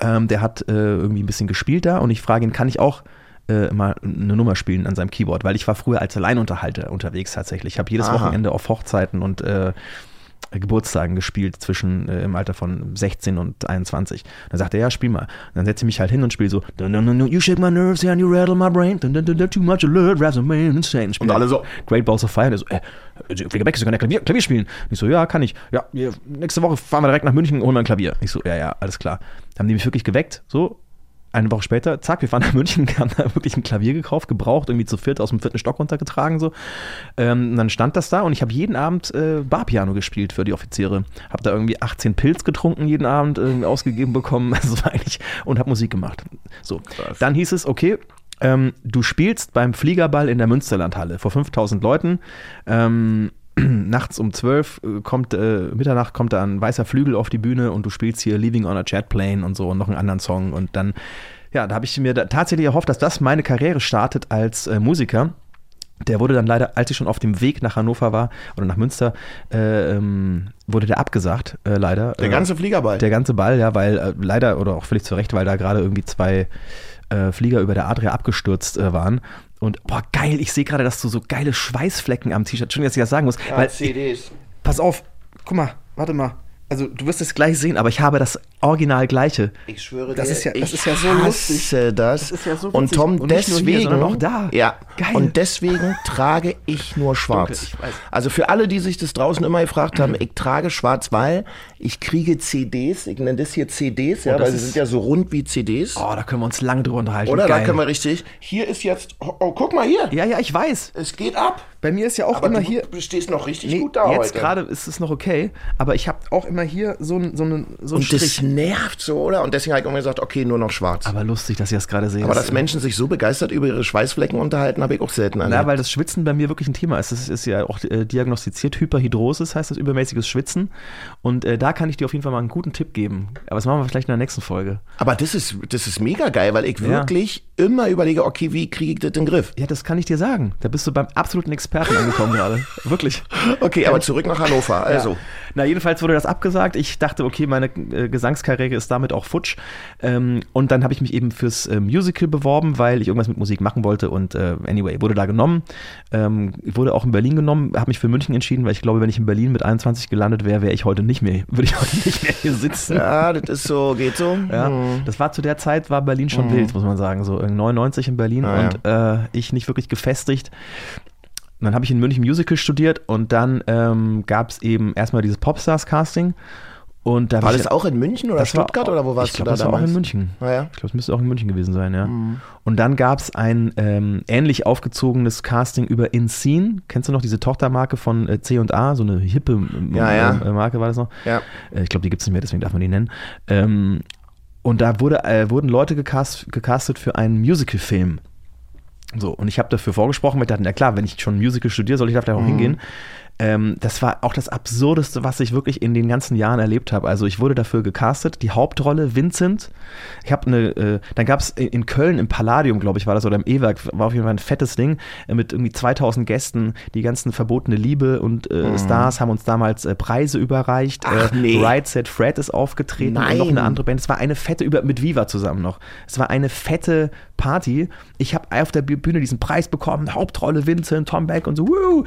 S2: Ähm, der hat äh, irgendwie ein bisschen gespielt da und ich frage ihn, kann ich auch äh, mal eine Nummer spielen an seinem Keyboard? Weil ich war früher als Alleinunterhalter unterwegs tatsächlich. Ich habe jedes
S3: Aha.
S2: Wochenende auf Hochzeiten und äh, Geburtstagen gespielt zwischen äh, im Alter von 16 und 21. Dann sagt er, ja, spiel mal. Und dann setze ich mich halt hin und spiele so dun, dun, dun, You shake my nerves and you rattle my brain dun, dun, dun, Too much alert drives a man insane.
S3: Und alle so.
S2: Great Balls of Fire. Der so, äh, Fliegerbeck, Sie können ja Klavier, Klavier spielen. Und ich so, ja, kann ich. Ja, nächste Woche fahren wir direkt nach München und holen wir ein Klavier. Ich so, ja, ja, alles klar. Dann haben die mich wirklich geweckt, so. Eine Woche später, zack, wir fahren nach München, haben da wirklich ein Klavier gekauft, gebraucht, irgendwie zu viert aus dem vierten Stock runtergetragen, so. Ähm, und dann stand das da und ich habe jeden Abend äh, Barpiano gespielt für die Offiziere. Habe da irgendwie 18 Pilz getrunken jeden Abend, äh, ausgegeben bekommen, *laughs* also war eigentlich, und habe Musik gemacht. So. Dann hieß es, okay, ähm, du spielst beim Fliegerball in der Münsterlandhalle vor 5000 Leuten. Ähm, *clears throat* nachts um 12 äh, kommt, äh, Mitternacht kommt da ein weißer Flügel auf die Bühne und du spielst hier Leaving on a Jet Plane und so und noch einen anderen Song und dann, ja, da habe ich mir tatsächlich erhofft, dass das meine Karriere startet als äh, Musiker. Der wurde dann leider, als ich schon auf dem Weg nach Hannover war oder nach Münster, äh, ähm, wurde der abgesagt, äh, leider.
S3: Der
S2: Äh,
S3: ganze Fliegerball.
S2: der ganze Ball, ja, weil äh, leider oder auch völlig zu Recht, weil da gerade irgendwie zwei äh, Flieger über der Adria abgestürzt äh, waren. Und boah, geil, ich sehe gerade, dass du so geile Schweißflecken am T-Shirt, Entschuldigung, dass ich das sagen muss. weil,
S3: CDs.
S2: pass auf, guck mal, warte mal. Also du wirst es gleich sehen, aber ich habe das original gleiche.
S3: Ich schwöre
S2: Das
S3: dir,
S2: ist ja- das
S3: ich
S2: ist ja so lustig.
S3: das.
S2: Das ist ja so
S3: und. Tom,
S2: Und hier,
S3: deswegen,
S2: sondern auch da.
S3: ja,
S2: Geil.
S3: und deswegen trage ich nur schwarz.
S2: ich weiß.
S3: Also für alle, die sich das draußen immer gefragt haben, ich trage schwarz, weil ich kriege CDs, ich nenne das hier CDs, ja,
S2: Oh,
S3: weil sie
S2: ist-
S3: sind ja so rund wie CDs.
S2: Oh, da können wir uns lange drüber unterhalten.
S3: Oder?
S2: Geil.
S3: Da können wir richtig. Hier ist jetzt, oh, oh, guck mal hier.
S2: ja, ja, ich weiß.
S3: Es geht ab.
S2: Bei mir ist ja auch
S3: Aber
S2: immer
S3: du
S2: hier.
S3: stehst noch richtig
S2: Nee,
S3: gut da
S2: jetzt
S3: heute.
S2: gerade ist es noch okay, aber ich habe auch immer hier so einen so einen- so einen
S3: Und das
S2: Strich.
S3: nervt so, oder? Und deswegen habe ich immer gesagt, okay, nur noch schwarz. Aber,
S2: Aber lustig, dass ich das gerade sehe.
S3: dass Menschen sich so begeistert über ihre Schweißflecken unterhalten, habe ich auch selten erlebt.
S2: Na, weil das Schwitzen bei mir wirklich ein Thema ist. Das ist ja auch äh, diagnostiziert. Hyperhidrosis heißt das übermäßiges Schwitzen. Und äh, da kann ich dir auf jeden Fall mal einen guten Tipp geben. Aber das machen wir vielleicht in der nächsten Folge.
S3: Aber das ist, das ist mega geil, weil ich wirklich immer überlege, okay, wie kriege ich das in den Griff?
S2: Ja, das kann ich dir sagen. Da bist du beim absoluten Experten angekommen gerade. Wirklich.
S3: Okay, aber zurück nach Hannover. Also,
S2: Ja. Na, jedenfalls wurde das abgesagt. Ich dachte, okay, meine äh, Gesangskarriere ist damit auch futsch. Ähm, und dann habe ich mich eben fürs äh, Musical beworben, weil ich irgendwas mit Musik machen wollte. Und äh, anyway, wurde da genommen. Ähm, wurde auch in Berlin genommen, habe mich für München entschieden, weil ich glaube, wenn ich in Berlin mit 21 gelandet wäre, wäre ich heute nicht mehr, *laughs* würde ich heute nicht mehr hier sitzen.
S3: ja, das ist so, geht so.
S2: Ja,
S3: Hm.
S2: das war zu der Zeit, war Berlin schon wild, muss man sagen. So in 99 in Berlin
S3: Ah,
S2: und äh, ich nicht wirklich gefestigt. Und dann habe ich in München Musical studiert und dann ähm, gab es eben erstmal dieses Popstars-Casting Und da
S3: War das
S2: ich-
S3: auch in München oder
S2: war
S3: Stuttgart
S2: auch-
S3: oder wo warst
S2: ich glaub,
S3: du da
S2: das war auch
S3: damals?
S2: in München.
S3: Naja.
S2: Ich glaube, es müsste auch in München gewesen sein, ja. Und dann gab es ein ähm, ähnlich aufgezogenes Casting über InScene. Kennst du noch diese Tochtermarke von äh, C&A? So eine hippe
S3: Ja, ja.
S2: äh, Marke war das noch?
S3: Ja.
S2: Äh, ich glaube, die gibt es nicht mehr, deswegen darf man die nennen. Ähm, und da wurde, äh, wurden Leute gecast, gecastet für einen Musical-Film. So, und ich habe dafür vorgesprochen, weil ich dachte, na klar, wenn ich schon Musical studiere, soll ich da vielleicht auch
S3: Mhm.
S2: hingehen. Ähm, das war auch das Absurdeste, was ich wirklich in den ganzen Jahren erlebt habe. Also ich wurde dafür gecastet, die Hauptrolle Vincent. Ich habe eine, äh, dann gab es in Köln im Palladium, glaube ich, war das oder im E-Werk, war auf jeden Fall ein fettes Ding äh, mit irgendwie 2000 Gästen. Die ganzen verbotene Liebe und äh, Stars haben uns damals äh, Preise überreicht.
S3: Mhm. Ach,
S2: äh,
S3: nee.
S2: Right Set Fred ist aufgetreten und noch
S3: Nein.
S2: eine andere Band. Es war eine fette über mit Viva zusammen noch. Es war eine fette Party. Ich habe auf der Bühne diesen Preis bekommen, Hauptrolle Vincent, Tom Beck und so. Woo!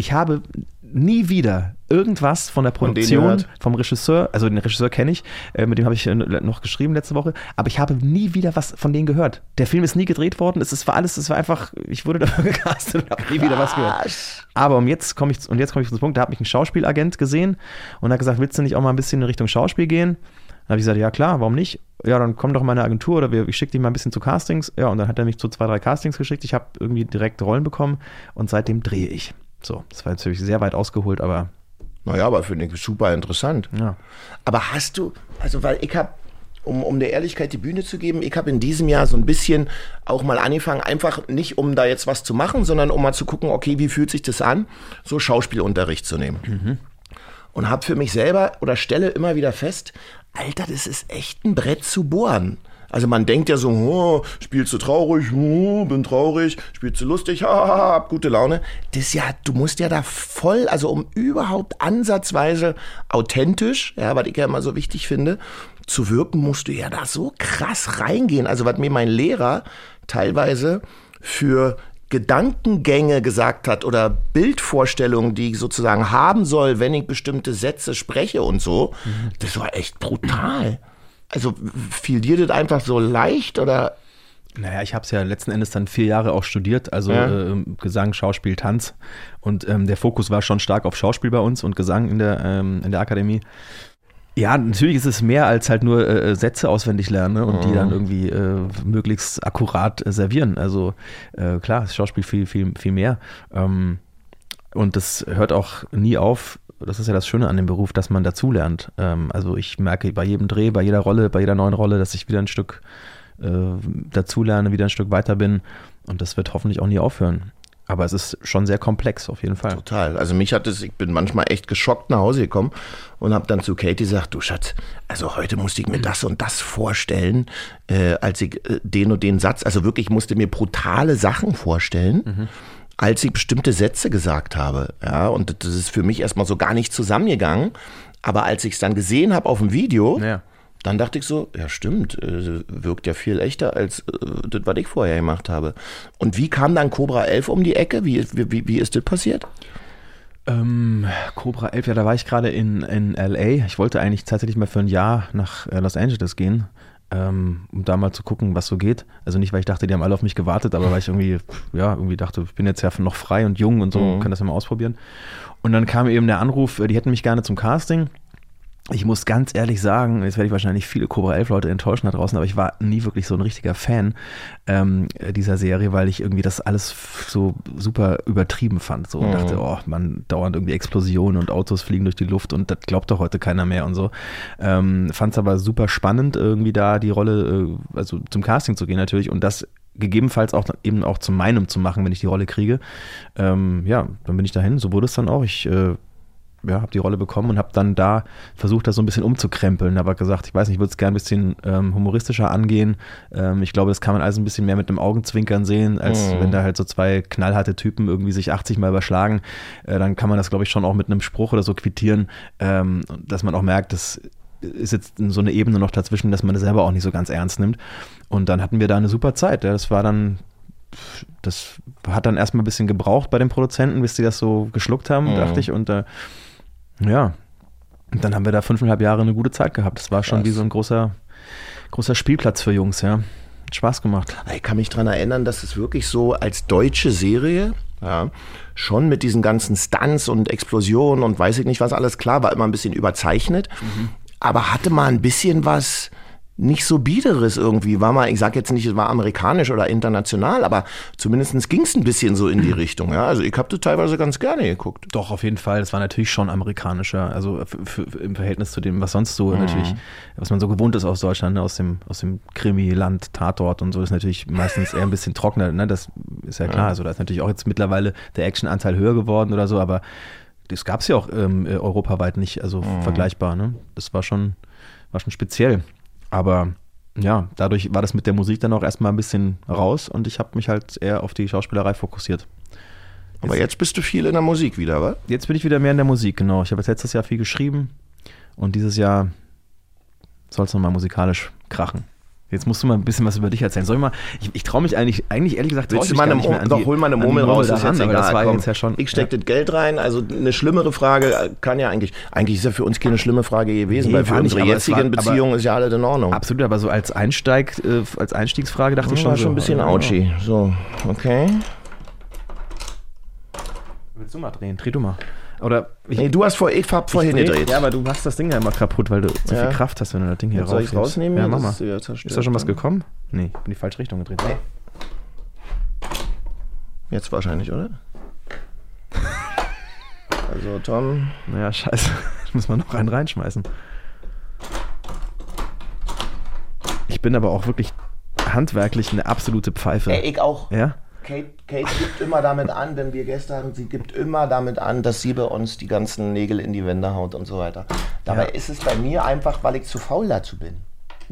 S2: Ich habe nie wieder irgendwas von der Produktion, vom Regisseur, also den Regisseur kenne ich, äh, mit dem habe ich äh, noch geschrieben letzte Woche, aber ich habe nie wieder was von denen gehört. Der Film ist nie gedreht worden, es ist- war alles, es war einfach, ich wurde *laughs* dafür gecastet und habe nie wieder was gehört. Aber um jetzt komme ich, und jetzt komme ich zum Punkt, da hat mich ein Schauspielagent gesehen und hat gesagt, willst du nicht auch mal ein bisschen in Richtung Schauspiel gehen? Dann habe ich gesagt, ja klar, warum nicht? Ja, dann komm doch in meine Agentur oder wir, ich schicke dich mal ein bisschen zu Castings. Ja, und dann hat er mich zu zwei, drei Castings geschickt. Ich habe irgendwie direkt Rollen bekommen und seitdem drehe ich. So, das war natürlich sehr weit ausgeholt, aber
S3: Naja, aber finde ich super interessant.
S2: ja.
S3: Aber hast du, also weil ich habe, um, um der Ehrlichkeit die Bühne zu geben, ich habe in diesem Jahr so ein bisschen auch mal angefangen, einfach nicht um da jetzt was zu machen, sondern um mal zu gucken, okay, wie fühlt sich das an, so Schauspielunterricht zu nehmen. Und habe für mich selber oder stelle immer wieder fest, Alter, das ist echt ein Brett zu bohren. Also man denkt ja so, oh, spielst du traurig, oh, bin traurig, spielst du lustig, haha, hab gute Laune. Das ist ja, du musst ja da voll, also um überhaupt ansatzweise authentisch, ja, was ich ja immer so wichtig finde, zu wirken, musst du ja da so krass reingehen. Also was mir mein Lehrer teilweise für Gedankengänge gesagt hat oder Bildvorstellungen, die ich sozusagen haben soll, wenn ich bestimmte Sätze spreche und so, das war echt brutal. Also fiel dir das einfach so leicht oder?
S2: Naja, ich habe es ja letzten Endes dann vier Jahre auch studiert, also
S3: Ja.
S2: äh, Gesang, Schauspiel, Tanz. Und ähm, der Fokus war schon stark auf Schauspiel bei uns und Gesang in der, ähm, in der Akademie. Ja, natürlich ist es mehr als halt nur äh, Sätze auswendig lernen ne, und die dann irgendwie äh, möglichst akkurat äh, servieren. Also äh, klar, ist Schauspiel viel, viel, viel mehr. Ähm, und das hört auch nie auf. Das ist ja das Schöne an dem Beruf, dass man dazulernt. Ähm, also ich merke bei jedem Dreh, bei jeder Rolle, bei jeder neuen Rolle, dass ich wieder ein Stück äh, dazulerne, wieder ein Stück weiter bin. Und das wird hoffentlich auch nie aufhören. Aber es ist schon sehr komplex auf jeden Fall.
S3: Total. Also mich hat es, ich bin manchmal echt geschockt nach Hause gekommen und habe dann zu Katie gesagt, du Schatz, also heute musste ich mir das und das vorstellen, äh, als ich äh, den und den Satz, also wirklich musste mir brutale Sachen vorstellen. Als ich bestimmte Sätze gesagt habe. Ja, und das ist für mich erstmal so gar nicht zusammengegangen. Aber als ich es dann gesehen habe auf dem Video,
S2: Ja.
S3: dann dachte ich so, ja stimmt, äh, wirkt ja viel echter als äh, das, was ich vorher gemacht habe. Und wie kam dann Cobra 11 um die Ecke? Wie, wie, wie ist das passiert?
S2: Ähm, Cobra 11, ja, da war ich gerade in, in LA. Ich wollte eigentlich tatsächlich mal für ein Jahr nach äh, Los Angeles gehen, um da mal zu gucken, was so geht. Also nicht, weil ich dachte, die haben alle auf mich gewartet, aber weil ich irgendwie, ja, irgendwie dachte, ich bin jetzt ja noch frei und jung und so, kann das ja mal ausprobieren. Und dann kam eben der Anruf, äh, die hätten mich gerne zum Casting. Ich muss ganz ehrlich sagen, jetzt werde ich wahrscheinlich viele Cobra 11 Leute enttäuschen da draußen, aber ich war nie wirklich so ein richtiger Fan ähm, dieser Serie, weil ich irgendwie das alles so super übertrieben fand. So und dachte, oh, man dauernd irgendwie Explosionen und Autos fliegen durch die Luft und das glaubt doch heute keiner mehr und so. Ähm, Fand es aber super spannend, irgendwie da die Rolle, äh, also zum Casting zu gehen natürlich und das gegebenenfalls auch eben auch zu meinem zu machen, wenn ich die Rolle kriege. Ähm, ja, dann bin ich dahin, so wurde es dann auch. Ich äh, ja, habe die Rolle bekommen und habe dann da versucht, das so ein bisschen umzukrempeln. Aber gesagt, ich weiß nicht, ich würde es gerne ein bisschen ähm, humoristischer angehen. Ähm, ich glaube, das kann man alles ein bisschen mehr mit einem Augenzwinkern sehen, als wenn da halt so zwei knallharte Typen irgendwie sich 80 Mal überschlagen. Äh, dann kann man das, glaube ich, schon auch mit einem Spruch oder so quittieren, ähm, dass man auch merkt, das ist jetzt so eine Ebene noch dazwischen, dass man das selber auch nicht so ganz ernst nimmt. Und dann hatten wir da eine super Zeit. Ja. Das war dann das hat dann erstmal ein bisschen gebraucht bei den Produzenten, bis die das so geschluckt haben, dachte ich. Und äh, ja, und dann haben wir da fünfeinhalb Jahre eine gute Zeit gehabt. Das war schon
S3: Krass.
S2: wie so ein großer, großer Spielplatz für Jungs, ja. Hat Spaß gemacht.
S3: Ich kann mich dran erinnern, dass es wirklich so als deutsche Serie, ja, schon mit diesen ganzen Stunts und Explosionen und weiß ich nicht was alles klar, war immer ein bisschen überzeichnet, aber hatte mal ein bisschen was nicht so biederes irgendwie. War mal, ich sag jetzt nicht, es war amerikanisch oder international, aber zumindest ging es ein bisschen so in die Richtung. Ja? Also ich habe das teilweise ganz gerne geguckt.
S2: Doch, auf jeden Fall. Das war natürlich schon amerikanischer. Also im Verhältnis zu dem, was sonst so natürlich, was man so gewohnt ist aus Deutschland, ne? aus dem, aus dem Krimi-Land, Tatort und so, ist natürlich meistens eher ein bisschen trockener. Ne? Das ist ja klar. Also da ist natürlich auch jetzt mittlerweile der Actionanteil höher geworden oder so, aber das gab es ja auch ähm, äh, europaweit nicht, also vergleichbar. Ne? Das war schon, war schon speziell. Aber ja, dadurch war das mit der Musik dann auch erstmal ein bisschen raus und ich habe mich halt eher auf die Schauspielerei fokussiert.
S3: Aber jetzt bist du viel in der Musik wieder, was?
S2: Jetzt bin ich wieder mehr in der Musik, genau. Ich habe jetzt letztes Jahr viel geschrieben und dieses Jahr soll es nochmal musikalisch krachen. Jetzt musst du mal ein bisschen was über dich erzählen. Soll ich mal, ich, ich traue mich eigentlich, eigentlich ehrlich gesagt, traue ich mich
S3: mal
S2: gar
S3: eine,
S2: nicht mehr an
S3: doch,
S2: die,
S3: hol mal eine Murmel raus, ist jetzt egal.
S2: das war
S3: komm.
S2: jetzt ja schon.
S3: ich stecke das Geld rein, also eine schlimmere Frage äh, kann ja eigentlich, eigentlich ist ja für uns keine schlimme Frage gewesen,
S2: Nee,
S3: weil für
S2: war nicht,
S3: unsere
S2: war-
S3: jetzigen
S2: aber-
S3: Beziehungen ist ja alles in Ordnung.
S2: Absolut, aber so als Einsteig, äh, als Einstiegsfrage dachte ich
S3: Das
S2: schon
S3: war
S2: so,
S3: schon ein bisschen
S2: ja,
S3: ouchy. So, okay.
S2: Willst du mal drehen? Dreh du mal. Oder ich,
S3: Nee, du hast vor, ich hab vorhin
S2: dreh-
S3: gedreht.
S2: Ja, aber du machst das Ding ja immer kaputt, weil du zu
S3: Ja.
S2: viel Kraft hast, wenn du das Ding hier
S3: Soll ich rausnehmen?
S2: Ja, mach mal.
S3: ist ja.
S2: Ist da schon was gekommen? Nee, ich bin in die falsche Richtung gedreht.
S3: Nee. Jetzt wahrscheinlich, oder? *laughs* Also Tom,
S2: Naja, scheiße. *laughs* Muss man noch einen reinschmeißen. Ich bin aber auch wirklich handwerklich eine absolute Pfeife.
S3: Ey, ich auch.
S2: Ja?
S3: Kate, Kate gibt immer damit an, wenn wir Gäste haben, sie gibt immer damit an, dass sie bei uns die ganzen Nägel in die Wände haut und so weiter. Dabei
S2: Ja.
S3: ist es bei mir einfach, weil ich zu faul dazu bin.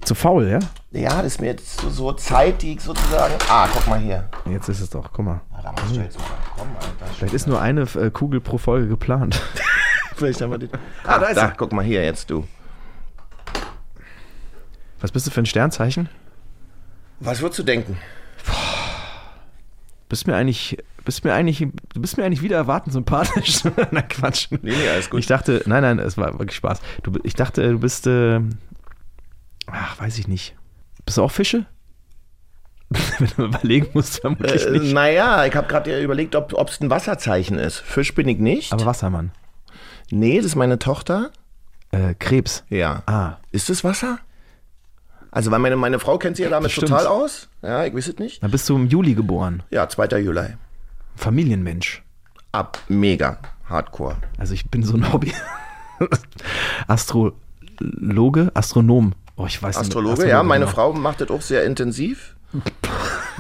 S2: Zu faul, ja?
S3: Ja, das ist mir jetzt so, so Zeit, die ich sozusagen. Ah, guck mal hier.
S2: Jetzt ist es doch, guck mal.
S3: Ah, da musst du jetzt mal kommen, Alter.
S2: Vielleicht ist nur eine äh, Kugel pro Folge geplant. *laughs*
S3: Vielleicht haben wir die. Ah, da ist er. Guck mal hier jetzt, du.
S2: Was bist du für ein Sternzeichen?
S3: Was würdest du denken?
S2: Bist mir eigentlich, bist mir eigentlich, du bist mir eigentlich wieder erwartend sympathisch. *laughs* Na Quatsch.
S3: Nee, nee, alles gut.
S2: Ich dachte, nein, nein, es war wirklich Spaß. Du, ich dachte, du bist, äh, ach, weiß ich nicht. Bist du auch Fische? *laughs* Wenn du überlegen musst, vermutlich
S3: Äh,
S2: nicht.
S3: naja, ich habe gerade überlegt, ob es ein Wasserzeichen ist. Fisch bin ich nicht.
S2: Aber Wassermann.
S3: nee, das ist meine Tochter.
S2: Äh, Krebs.
S3: Ja.
S2: Ah,
S3: Ist es Wasser? Also, weil meine, meine Frau kennt sich ja damit total aus. Ja, ich weiß es nicht.
S2: dann bist du im Juli geboren.
S3: Ja, 2. Juli.
S2: Familienmensch.
S3: Ab mega hardcore.
S2: Also ich bin so ein Hobby. *laughs* Astrologe, Astronom. Oh, ich weiß nicht.
S3: Astrologe, ja, meine. Frau macht das auch sehr intensiv.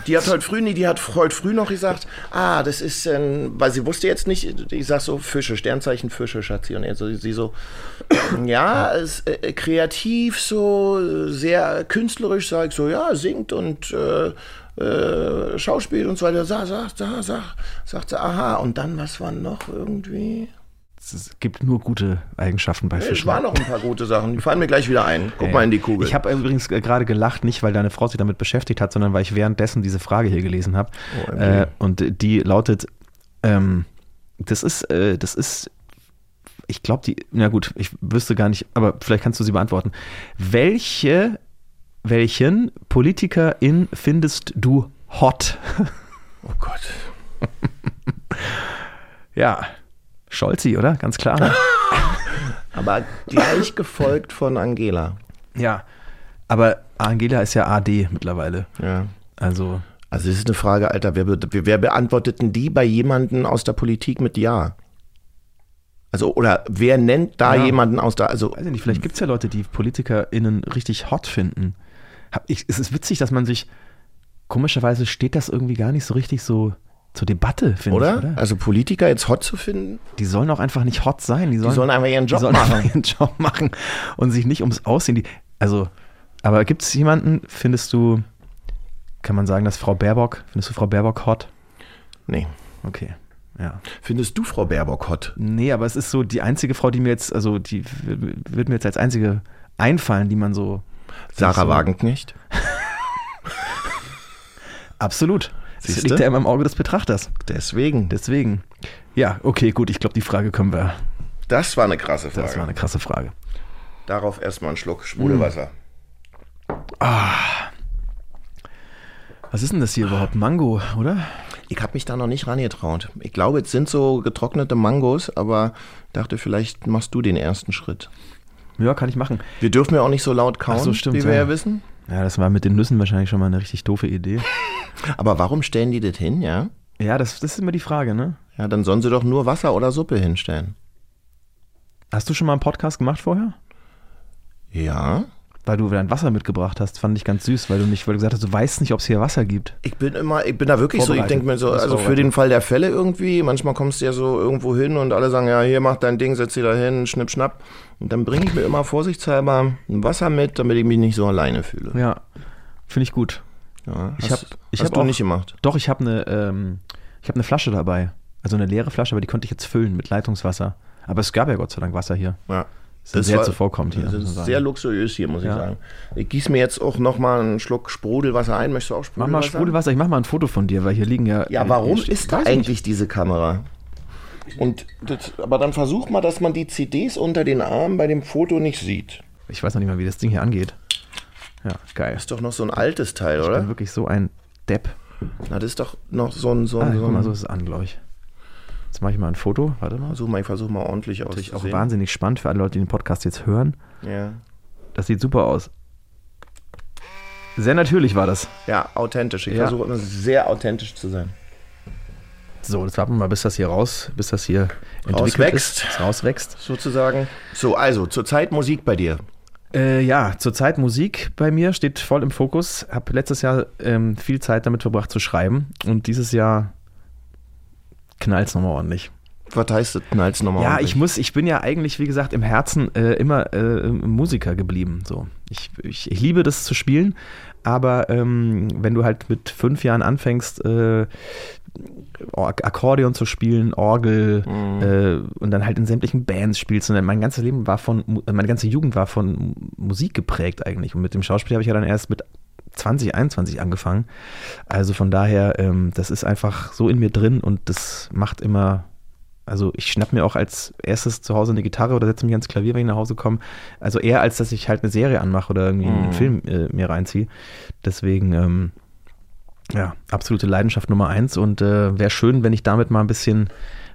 S3: Die hat heute früh, nee, die hat heute früh noch gesagt, ah, das ist, ähm, weil sie wusste jetzt nicht, ich sag so Fische, Sternzeichen Fische, Schatzi. Und jetzt so, sie so, *clears throat* ja, ist, äh, kreativ so, äh, sehr künstlerisch, sag ich so, ja, singt und äh, äh, Schauspiel und so weiter. Sag, sag, sag, sag, sagt sie, aha. Und dann, was war noch irgendwie?
S2: Es gibt nur gute Eigenschaften bei
S3: Es
S2: Fischen.
S3: waren noch ein paar gute Sachen, die fallen mir gleich wieder ein. Guck mal in die Kugel.
S2: Ich habe übrigens äh, gerade gelacht, nicht weil deine Frau sich damit beschäftigt hat, sondern weil ich währenddessen diese Frage hier gelesen habe.
S3: OMG.
S2: äh, und die lautet, ähm, das ist, äh, das ist, ich glaube, die, na gut, ich wüsste gar nicht, aber vielleicht kannst du sie beantworten. Welche, welchen Politikerin findest du hot?
S3: oh Gott. *laughs*
S2: Ja, Scholzi, oder? Ganz klar. *laughs*
S3: Aber gleich gefolgt von Angela.
S2: ja, aber Angela ist ja AD mittlerweile.
S3: Ja.
S2: Also,
S3: Also es ist eine Frage, Alter, wer, wer beantwortet denn die bei jemandem aus der Politik mit Ja? Also, oder wer nennt da
S2: Ja.
S3: jemanden aus der, also,
S2: weiß ich nicht, vielleicht gibt es ja Leute, die PolitikerInnen richtig hot finden. Ich, es ist witzig, dass man sich, komischerweise steht das irgendwie gar nicht so richtig so zur Debatte, finde
S3: oder?
S2: ich, oder?
S3: Also Politiker jetzt hot zu finden?
S2: Die sollen auch einfach nicht hot sein. Die sollen,
S3: sollen einfach ihren Job
S2: die sollen
S3: machen.
S2: Einfach ihren Job machen und sich nicht ums Aussehen. Die, also, aber gibt es jemanden, findest du, kann man sagen, dass Frau Baerbock, findest du Frau Baerbock hot?
S3: Nee.
S2: Okay, ja.
S3: Findest du Frau Baerbock hot?
S2: Nee, aber es ist so die einzige Frau, die mir jetzt, also die wird mir jetzt als einzige einfallen, die man so.
S3: Sarah
S2: so,
S3: Wagenknecht? *laughs*
S2: Absolut. Das
S3: Siehste?
S2: liegt ja immer im Auge des Betrachters.
S3: Deswegen.
S2: Deswegen. Ja, okay, gut. Ich glaube, die Frage können wir.
S3: Das war eine krasse Frage.
S2: Das war eine krasse Frage.
S3: Darauf erstmal einen Schluck Schwulewasser.
S2: Was ist denn das hier überhaupt? Mango, oder?
S3: Ich habe mich da noch nicht rangetraut. Ich glaube, es sind so getrocknete Mangos, aber dachte, vielleicht machst du den ersten Schritt.
S2: Ja, kann ich machen.
S3: Wir dürfen ja auch nicht so laut kauen,
S2: so, stimmt,
S3: wie wir
S2: ja.
S3: ja wissen.
S2: Ja, das war mit den Nüssen wahrscheinlich schon mal eine richtig doofe Idee.
S3: Aber warum stellen die das hin, ja?
S2: Ja, das, das ist immer die Frage, ne?
S3: Ja, dann sollen sie doch nur Wasser oder Suppe hinstellen.
S2: Hast du schon mal einen Podcast gemacht vorher?
S3: Ja.
S2: Weil du dein Wasser mitgebracht hast, fand ich ganz süß, weil du nicht, weil du gesagt hast, du weißt nicht, ob es hier Wasser gibt.
S3: Ich bin immer, ich bin da wirklich so, ich denke mir so, also für den Fall der Fälle irgendwie, manchmal kommst du ja so irgendwo hin und alle sagen, ja, hier mach dein Ding, setz dich da hin, schnipp, schnapp. Und dann bringe ich mir immer vorsichtshalber ein Wasser mit, damit ich mich nicht so alleine fühle.
S2: Ja, finde ich gut.
S3: Ja,
S2: Ich
S3: hast,
S2: hab- ich
S3: hast
S2: hab
S3: du
S2: auch-
S3: nicht gemacht.
S2: Doch, ich habe eine, ähm, ich habe eine Flasche dabei. Also eine leere Flasche, aber die konnte ich jetzt füllen mit Leitungswasser. Aber es gab ja Gott sei Dank Wasser hier.
S3: Ja.
S2: Das ist sehr zuvorkommend hier,
S3: Das ist sehr luxuriös hier, muss
S2: Ja.
S3: ich sagen. Ich gieße mir jetzt auch nochmal einen Schluck Sprudelwasser ein. Möchtest du auch
S2: Mach
S3: Sprudelwasser?
S2: mal Sprudelwasser, ich mach mal ein Foto von dir, weil hier liegen ja.
S3: Ja, warum
S2: äh,
S3: ist da eigentlich diese Kamera? Und das, aber dann versuch mal, dass man die CDs unter den Armen bei dem Foto nicht sieht.
S2: nicht. Ich weiß noch nicht mal, wie das Ding hier angeht. Ja, geil.
S3: Ist doch noch so ein altes Teil,
S2: Ich bin
S3: oder?
S2: wirklich so ein Depp.
S3: Na, das ist doch noch so ein, so
S2: Ah,
S3: ein,
S2: guck
S3: so
S2: mal, so ist es an, glaube ich. Jetzt mache ich mal ein Foto. Warte mal.
S3: Versuch mal, ich versuch mal ordentlich
S2: Natürlich auch
S3: auszusehen.
S2: wahnsinnig spannend für alle Leute, die den Podcast jetzt hören.
S3: Ja.
S2: Das sieht super aus. Sehr natürlich war das.
S3: ja, authentisch. Ich
S2: Ja.
S3: versuche immer sehr authentisch zu sein.
S2: So, jetzt warten wir mal, bis das hier raus, bis das hier entwickelt
S3: Rauswächst.
S2: ist, rauswächst.
S3: Sozusagen. So, also, zurzeit Musik bei dir.
S2: Äh, ja, zurzeit Musik bei mir steht voll im Fokus. Habe letztes Jahr ähm, viel Zeit damit verbracht zu schreiben und dieses Jahr knallt es nochmal ordentlich.
S3: Was heißt das denn als nochmal?
S2: Ja, ich muss, ich bin ja eigentlich, wie gesagt, im Herzen äh, immer äh, Musiker geblieben. So. Ich, ich, ich liebe das zu spielen, aber ähm, wenn du halt mit fünf Jahren anfängst, äh, Akkordeon zu spielen, Orgel äh, und dann halt in sämtlichen Bands spielst. Und dann mein ganzes Leben war von, Mu- meine ganze Jugend war von Mu- Musik geprägt eigentlich. Und mit dem Schauspiel habe ich ja dann erst mit 20, 21 angefangen. Also von daher, ähm, das ist einfach so in mir drin und das macht immer, also ich schnapp mir auch als erstes zu Hause eine Gitarre oder setze mich ans Klavier, wenn ich nach Hause komme. Also eher als dass ich halt eine Serie anmache oder irgendwie einen Film äh, mir reinziehe. Deswegen, ähm, ja, absolute Leidenschaft Nummer eins und äh, wäre schön, wenn ich damit mal ein bisschen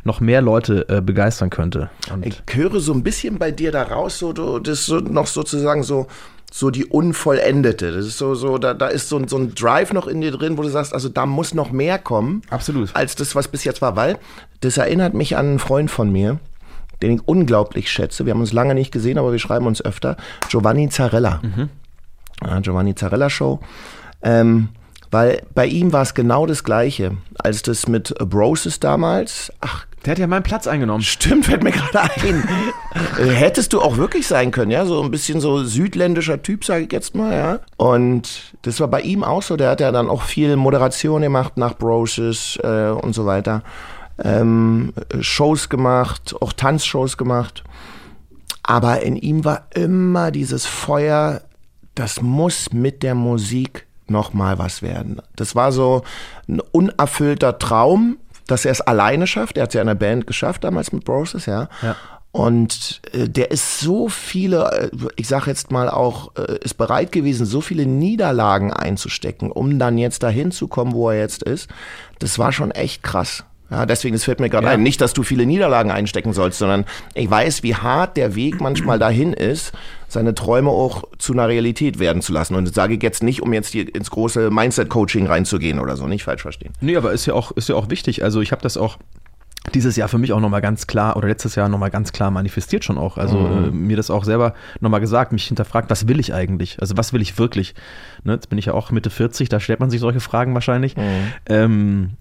S2: noch mehr Leute äh, begeistern könnte. Und
S3: Ich höre so ein bisschen bei dir da raus, so, du, das ist so noch sozusagen so, so die Unvollendete. Das ist so, so, da, da ist so, ein- so ein Drive noch in dir drin, wo du sagst, also da muss noch mehr kommen.
S2: Absolut.
S3: Als das, was bis jetzt war, weil das erinnert mich an einen Freund von mir, den ich unglaublich schätze. Wir haben uns lange nicht gesehen, aber wir schreiben uns öfter. Giovanni Zarella. Ja, Giovanni Zarella Show. Ähm, weil bei ihm war es genau das Gleiche, als das mit Broses damals. Ach,
S2: der hat ja meinen Platz eingenommen.
S3: Stimmt, fällt mir gerade ein. Äh, Hättest du auch wirklich sein können, ja, so ein bisschen so südländischer Typ, sage ich jetzt mal, ja. Und das war bei ihm auch so, der hat ja dann auch viel Moderation gemacht nach Broses äh, und so weiter. Ähm, Shows gemacht, auch Tanzshows gemacht. Aber in ihm war immer dieses Feuer, das muss mit der Musik noch mal was werden. Das war so ein unerfüllter Traum, dass er es alleine schafft. Er hat es ja in der Band geschafft damals mit Broses, ja.
S2: Ja.
S3: Und äh, der ist so viele, äh, ich sag jetzt mal auch, äh, ist bereit gewesen, so viele Niederlagen einzustecken, um dann jetzt dahin zu kommen, wo er jetzt ist. Das war schon echt krass. Ja, deswegen, es fällt mir gerade
S2: Ja.
S3: ein, nicht, dass du viele Niederlagen einstecken sollst, sondern ich weiß, wie hart der Weg manchmal dahin ist, seine Träume auch zu einer Realität werden zu lassen. Und das sage ich jetzt nicht, um jetzt hier ins große Mindset-Coaching reinzugehen oder so, nicht falsch verstehen.
S2: Nee, aber ist ja auch, ist ja auch wichtig. Also ich habe das auch dieses Jahr für mich auch nochmal ganz klar oder letztes Jahr nochmal ganz klar manifestiert schon auch. Also äh, mir das auch selber nochmal gesagt, mich hinterfragt, was will ich eigentlich? Also was will ich wirklich? Ne, jetzt bin ich ja auch Mitte 40, da stellt man sich solche Fragen wahrscheinlich. Ähm,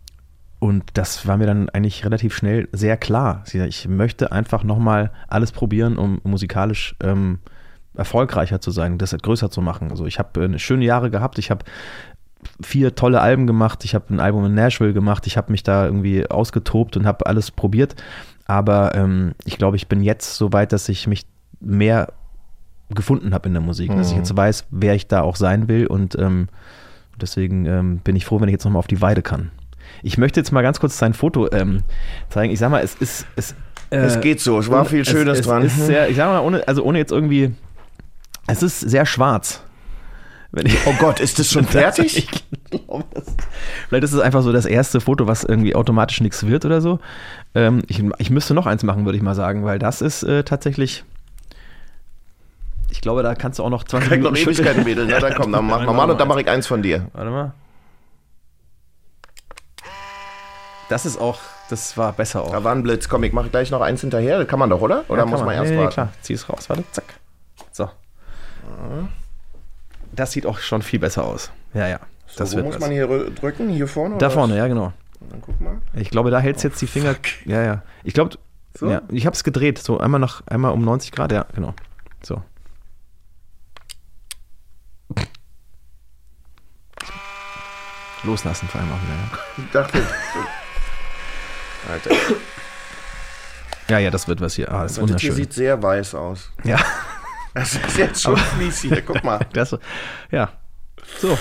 S2: und das war mir dann eigentlich relativ schnell sehr klar. Ich möchte einfach nochmal alles probieren, um musikalisch ähm, erfolgreicher zu sein, das größer zu machen. Also ich habe äh, schöne Jahre gehabt, ich habe vier tolle Alben gemacht. Ich habe ein Album in Nashville gemacht. Ich habe mich da irgendwie ausgetobt und habe alles probiert. Aber ähm, ich glaube, ich bin jetzt so weit, dass ich mich mehr gefunden habe in der Musik. Dass ich jetzt weiß, wer ich da auch sein will. Und ähm, deswegen ähm, bin ich froh, wenn ich jetzt nochmal auf die Weide kann. Ich möchte jetzt mal ganz kurz sein Foto ähm, zeigen. Ich sag mal, es ist. Es, äh,
S3: Es geht so, es war viel Schönes
S2: es,
S3: dran.
S2: Es ist sehr, ich sag mal, ohne, also ohne jetzt irgendwie. Es ist sehr schwarz. Wenn ich,
S3: Oh Gott, ist das schon *laughs* fertig? *laughs*
S2: Ich glaube, das, vielleicht ist es. Ich einfach so das erste Foto, was irgendwie automatisch nichts wird oder so. Ähm, ich, ich müsste noch eins machen, würde ich mal sagen, weil das ist äh, tatsächlich. Ich glaube, da kannst du auch noch 20
S3: Krieg noch
S2: Minuten
S3: Ewigkeiten, Mädel. Na, dann komm, dann *laughs* mach mal mal und dann mache ich eins von dir.
S2: Warte mal. Das ist auch, das war besser auch.
S3: Da war ein Blitz. Komm, ich mache gleich noch eins hinterher. Das kann man doch, oder? Oder
S2: Ja,
S3: muss
S2: kann
S3: man erst
S2: nee, nee,
S3: warten?
S2: klar, zieh es raus, warte, zack. So. Das sieht auch schon viel besser aus. Ja, ja. Das
S3: so, wo
S2: wird
S3: muss
S2: was.
S3: man hier rü- drücken? Hier vorne?
S2: Da vorne,
S3: was?
S2: ja, genau.
S3: Dann guck mal.
S2: Ich glaube, da hältst jetzt die Finger. Ja, ja. Ich glaube,
S3: So?
S2: ja, ich habe es gedreht, so einmal nach, einmal um 90 Grad, ja, genau. So. Loslassen vor allem auch wieder. Ja,
S3: Ich dachte. Alter,
S2: ja, ja das wird was hier. Ah, das ist
S3: das hier
S2: wunderschön.
S3: sieht sehr weiß aus.
S2: Ja,
S3: Das ist jetzt schon fies hier. Guck mal. *laughs*
S2: das, ja. So.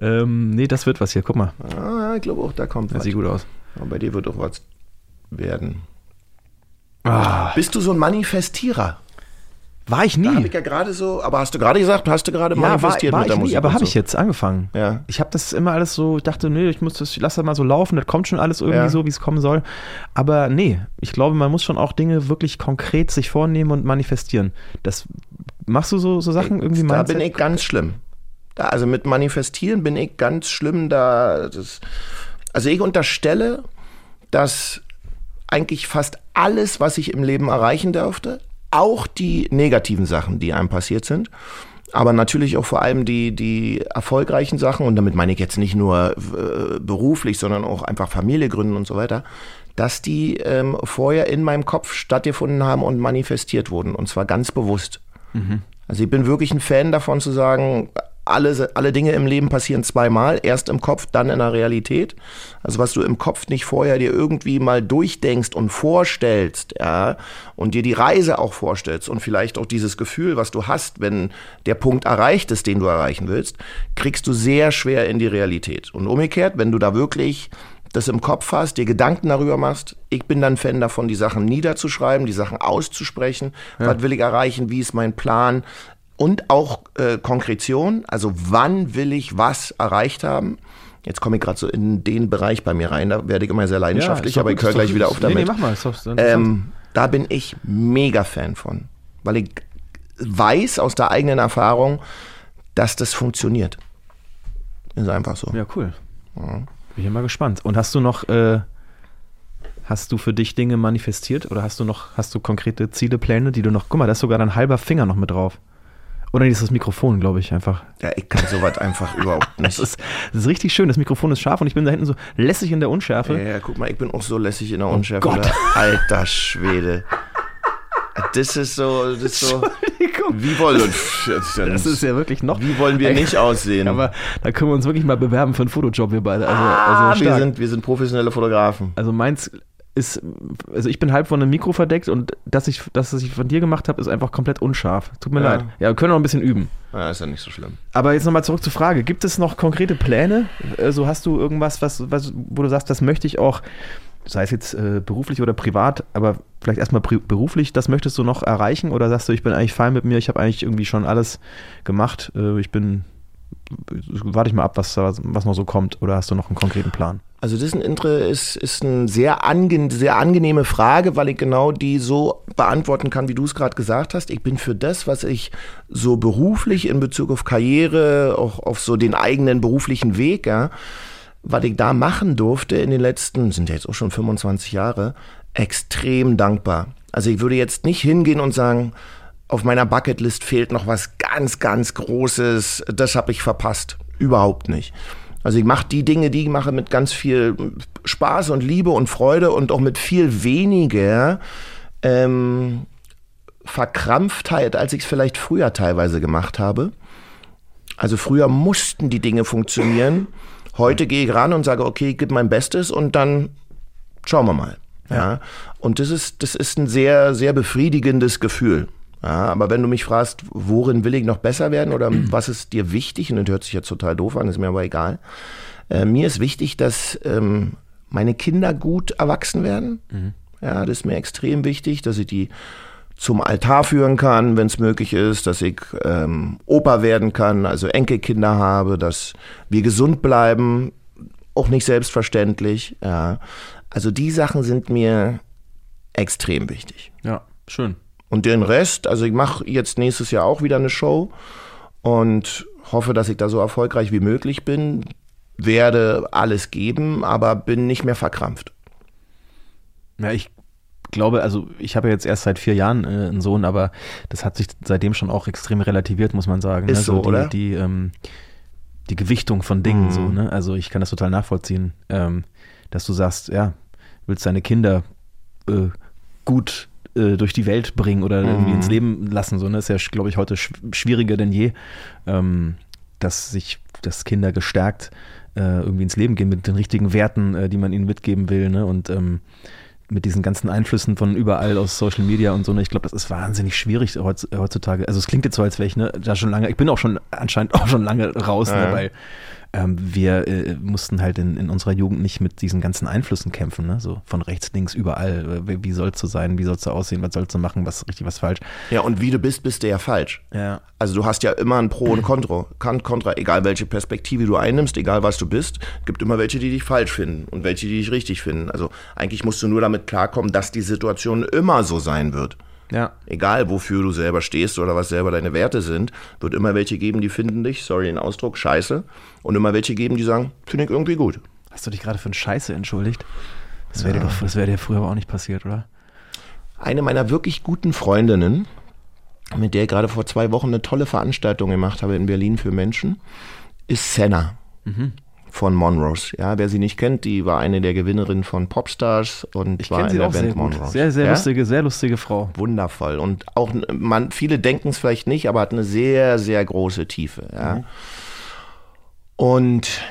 S2: Ähm, nee, das wird was hier. Guck mal,
S3: Ah, ich glaube auch, da kommt
S2: das
S3: was.
S2: sieht gut aus.
S3: Aber bei dir wird auch was werden.
S2: Ah,
S3: Bist du so ein Manifestierer?
S2: War ich
S3: Da habe
S2: nie.
S3: ich ja gerade so, aber hast du gerade gesagt, hast du gerade
S2: Ja, war,
S3: manifestiert
S2: war
S3: mit der
S2: ich nie,
S3: Musik?
S2: aber habe
S3: so.
S2: ich jetzt angefangen.
S3: Ja.
S2: Ich habe das immer alles so, ich dachte, nee, ich muss das, ich lass das mal so laufen, das kommt schon alles irgendwie
S3: Ja.
S2: so, wie es kommen soll. Aber nee, ich glaube, man muss schon auch Dinge wirklich konkret sich vornehmen und manifestieren. Das machst du so, so Sachen irgendwie
S3: Da
S2: Mindset?
S3: bin ich ganz schlimm. Da, also mit Manifestieren bin ich ganz schlimm da. Das, also ich unterstelle, dass eigentlich fast alles, was ich im Leben erreichen dürfte, auch die negativen Sachen, die einem passiert sind, aber natürlich auch vor allem die, die erfolgreichen Sachen, und damit meine ich jetzt nicht nur äh, beruflich, sondern auch einfach Familie gründen und so weiter, dass die ähm, vorher in meinem Kopf stattgefunden haben und manifestiert wurden, und zwar ganz bewusst. Also ich bin wirklich ein Fan davon zu sagen, alle, alle Dinge im Leben passieren zweimal, erst im Kopf, dann in der Realität. Also was du im Kopf nicht vorher dir irgendwie mal durchdenkst und vorstellst, ja, und dir die Reise auch vorstellst und vielleicht auch dieses Gefühl, was du hast, wenn der Punkt erreicht ist, den du erreichen willst, kriegst du sehr schwer in die Realität. Und umgekehrt, wenn du da wirklich das im Kopf hast, dir Gedanken darüber machst. Ich bin dann Fan davon, die Sachen niederzuschreiben, die Sachen auszusprechen. Was will ich erreichen? Wie ist mein Plan? Und auch äh, Konkretion, also wann will ich was erreicht haben? Jetzt komme ich gerade so in den Bereich bei mir rein, da werde ich immer sehr leidenschaftlich,
S2: doch
S3: aber ich
S2: gut,
S3: höre
S2: ist doch
S3: gleich
S2: gut.
S3: wieder auf
S2: Nee,
S3: damit.
S2: nee, mach mal. Ist doch, ist doch
S3: Ähm, da bin ich mega Fan von, weil ich weiß aus der eigenen Erfahrung, dass das funktioniert. Ist einfach so.
S2: Ja, cool. Bin ich ja mal gespannt. Und hast du noch, äh, hast du für dich Dinge manifestiert oder hast du noch, hast du konkrete Ziele, Pläne, die du noch, guck mal, da ist sogar dein halber Finger noch mit drauf. Oder nee, das ist das Mikrofon, glaube ich, einfach.
S3: Ja, ich kann sowas einfach *laughs* überhaupt
S2: Das
S3: nicht.
S2: ist, das ist richtig schön. Das Mikrofon ist scharf und ich bin da hinten so lässig in der Unschärfe.
S3: Ja, ja, guck mal, ich bin auch so lässig in der Unschärfe.
S2: Gott.
S3: oder? Alter Schwede. Das ist so, das ist so. Wie wollen
S2: Das ist ja wirklich noch.
S3: Wie wollen wir nicht aussehen?
S2: Aber da können wir uns wirklich mal bewerben für einen Fotojob, wir beide. Also,
S3: ah,
S2: also
S3: wir, sind, wir sind professionelle Fotografen.
S2: Also meins ist, also ich bin halb von einem Mikro verdeckt und das, ich, das was ich von dir gemacht habe, ist einfach komplett unscharf. Tut mir
S3: Ja.
S2: leid. Ja, wir können noch ein bisschen üben.
S3: Ja, ist ja nicht so schlimm.
S2: Aber jetzt nochmal zurück zur Frage. Gibt es noch konkrete Pläne? Also hast du irgendwas, was, was, wo du sagst, das möchte ich auch, sei es jetzt äh, beruflich oder privat, aber vielleicht erstmal beruflich, das möchtest du noch erreichen? Oder sagst du, ich bin eigentlich fein mit mir, ich habe eigentlich irgendwie schon alles gemacht, äh, ich bin, warte ich mal ab, was, was noch so kommt? Oder hast du noch einen konkreten Plan?
S3: Also das ist, ist eine sehr, ange sehr angenehme Frage, weil ich genau die so beantworten kann, wie du es gerade gesagt hast. Ich bin für das, was ich so beruflich in Bezug auf Karriere, auch auf so den eigenen beruflichen Weg, ja, was ich da machen durfte in den letzten, sind ja jetzt auch schon 25 Jahre, extrem dankbar. Also ich würde jetzt nicht hingehen und sagen, auf meiner Bucketlist fehlt noch was ganz, ganz Großes, das habe ich verpasst. Überhaupt nicht. Also ich mache die Dinge, die ich mache, mit ganz viel Spaß und Liebe und Freude und auch mit viel weniger ähm, Verkrampftheit, als ich es vielleicht früher teilweise gemacht habe. Also früher mussten die Dinge funktionieren. Heute gehe ich ran und sage, okay, ich gebe mein Bestes und dann schauen wir mal. Ja. Und das ist, das ist ein sehr, sehr befriedigendes Gefühl. Ja, aber wenn du mich fragst, worin will ich noch besser werden oder *clears throat* was ist dir wichtig, und das hört sich jetzt total doof an, ist mir aber egal. Äh, mir ist wichtig, dass ähm, meine Kinder gut erwachsen werden. Ja, das ist mir extrem wichtig, dass ich die zum Altar führen kann, wenn es möglich ist, dass ich ähm, Opa werden kann, also Enkelkinder habe, dass wir gesund bleiben, auch nicht selbstverständlich. Ja. Also die Sachen sind mir extrem wichtig.
S2: Ja, schön.
S3: Und den Rest, also ich mache jetzt nächstes Jahr auch wieder eine Show und hoffe, dass ich da so erfolgreich wie möglich bin, werde alles geben, aber bin nicht mehr verkrampft.
S2: Ja, ich glaube, also ich habe ja jetzt erst seit vier Jahren äh, einen Sohn, aber das hat sich seitdem schon auch extrem relativiert, muss man sagen.
S3: Ist
S2: ne?
S3: so,
S2: die,
S3: oder?
S2: Die, ähm, die Gewichtung von Dingen
S3: Mhm.
S2: so, ne? Also ich kann das total nachvollziehen, ähm, dass du sagst, ja, willst deine Kinder äh, gut äh, durch die Welt bringen oder irgendwie
S3: Mhm.
S2: ins Leben lassen, so, ne? Ist ja, glaube ich, heute sch schwieriger denn je, ähm, dass sich, dass Kinder gestärkt äh, irgendwie ins Leben gehen mit den richtigen Werten, äh, die man ihnen mitgeben will, ne? Und ähm, mit diesen ganzen Einflüssen von überall aus Social Media und so. Ne? Ich glaube, das ist wahnsinnig schwierig heutz- heutzutage. Also es klingt jetzt so, als wäre ich ne, da schon lange, ich bin auch schon anscheinend *laughs* auch schon lange raus,
S3: Ja.
S2: ne? weil ähm, wir äh, mussten halt in, in unserer Jugend nicht mit diesen ganzen Einflüssen kämpfen, ne? so von rechts, links, überall. Äh, Wie, wie sollst du sein, wie sollst du aussehen, was sollst du machen, was richtig, was falsch.
S3: Ja, und wie du bist, bist du ja falsch.
S2: Ja.
S3: Also du hast ja immer ein Pro und Contra. Kan- Contra, egal welche Perspektive du einnimmst, egal was du bist, gibt immer welche, die dich falsch finden und welche, die dich richtig finden. Also eigentlich musst du nur damit klarkommen, dass die Situation immer so sein wird.
S2: Ja.
S3: Egal wofür du selber stehst oder was selber deine Werte sind, wird immer welche geben, die finden dich, sorry den Ausdruck, scheiße. Und immer welche geben, die sagen, finde ich irgendwie gut.
S2: Hast du dich gerade für einen Scheiße entschuldigt? Das wäre dir doch, wäre dir früher aber auch nicht passiert, oder?
S3: Eine meiner wirklich guten Freundinnen, mit der ich gerade vor zwei Wochen eine tolle Veranstaltung gemacht habe in Berlin für Menschen, ist Senna von Monrose. Ja, wer sie nicht kennt, die war eine der Gewinnerinnen von Popstars und
S2: Ich
S3: war in
S2: sie
S3: der
S2: auch
S3: Band. Monrose.
S2: Sehr, sehr
S3: ja?
S2: lustige, sehr lustige Frau.
S3: Wundervoll. Und auch, man, viele denken es vielleicht nicht, aber hat eine sehr, sehr große Tiefe. Ja. Und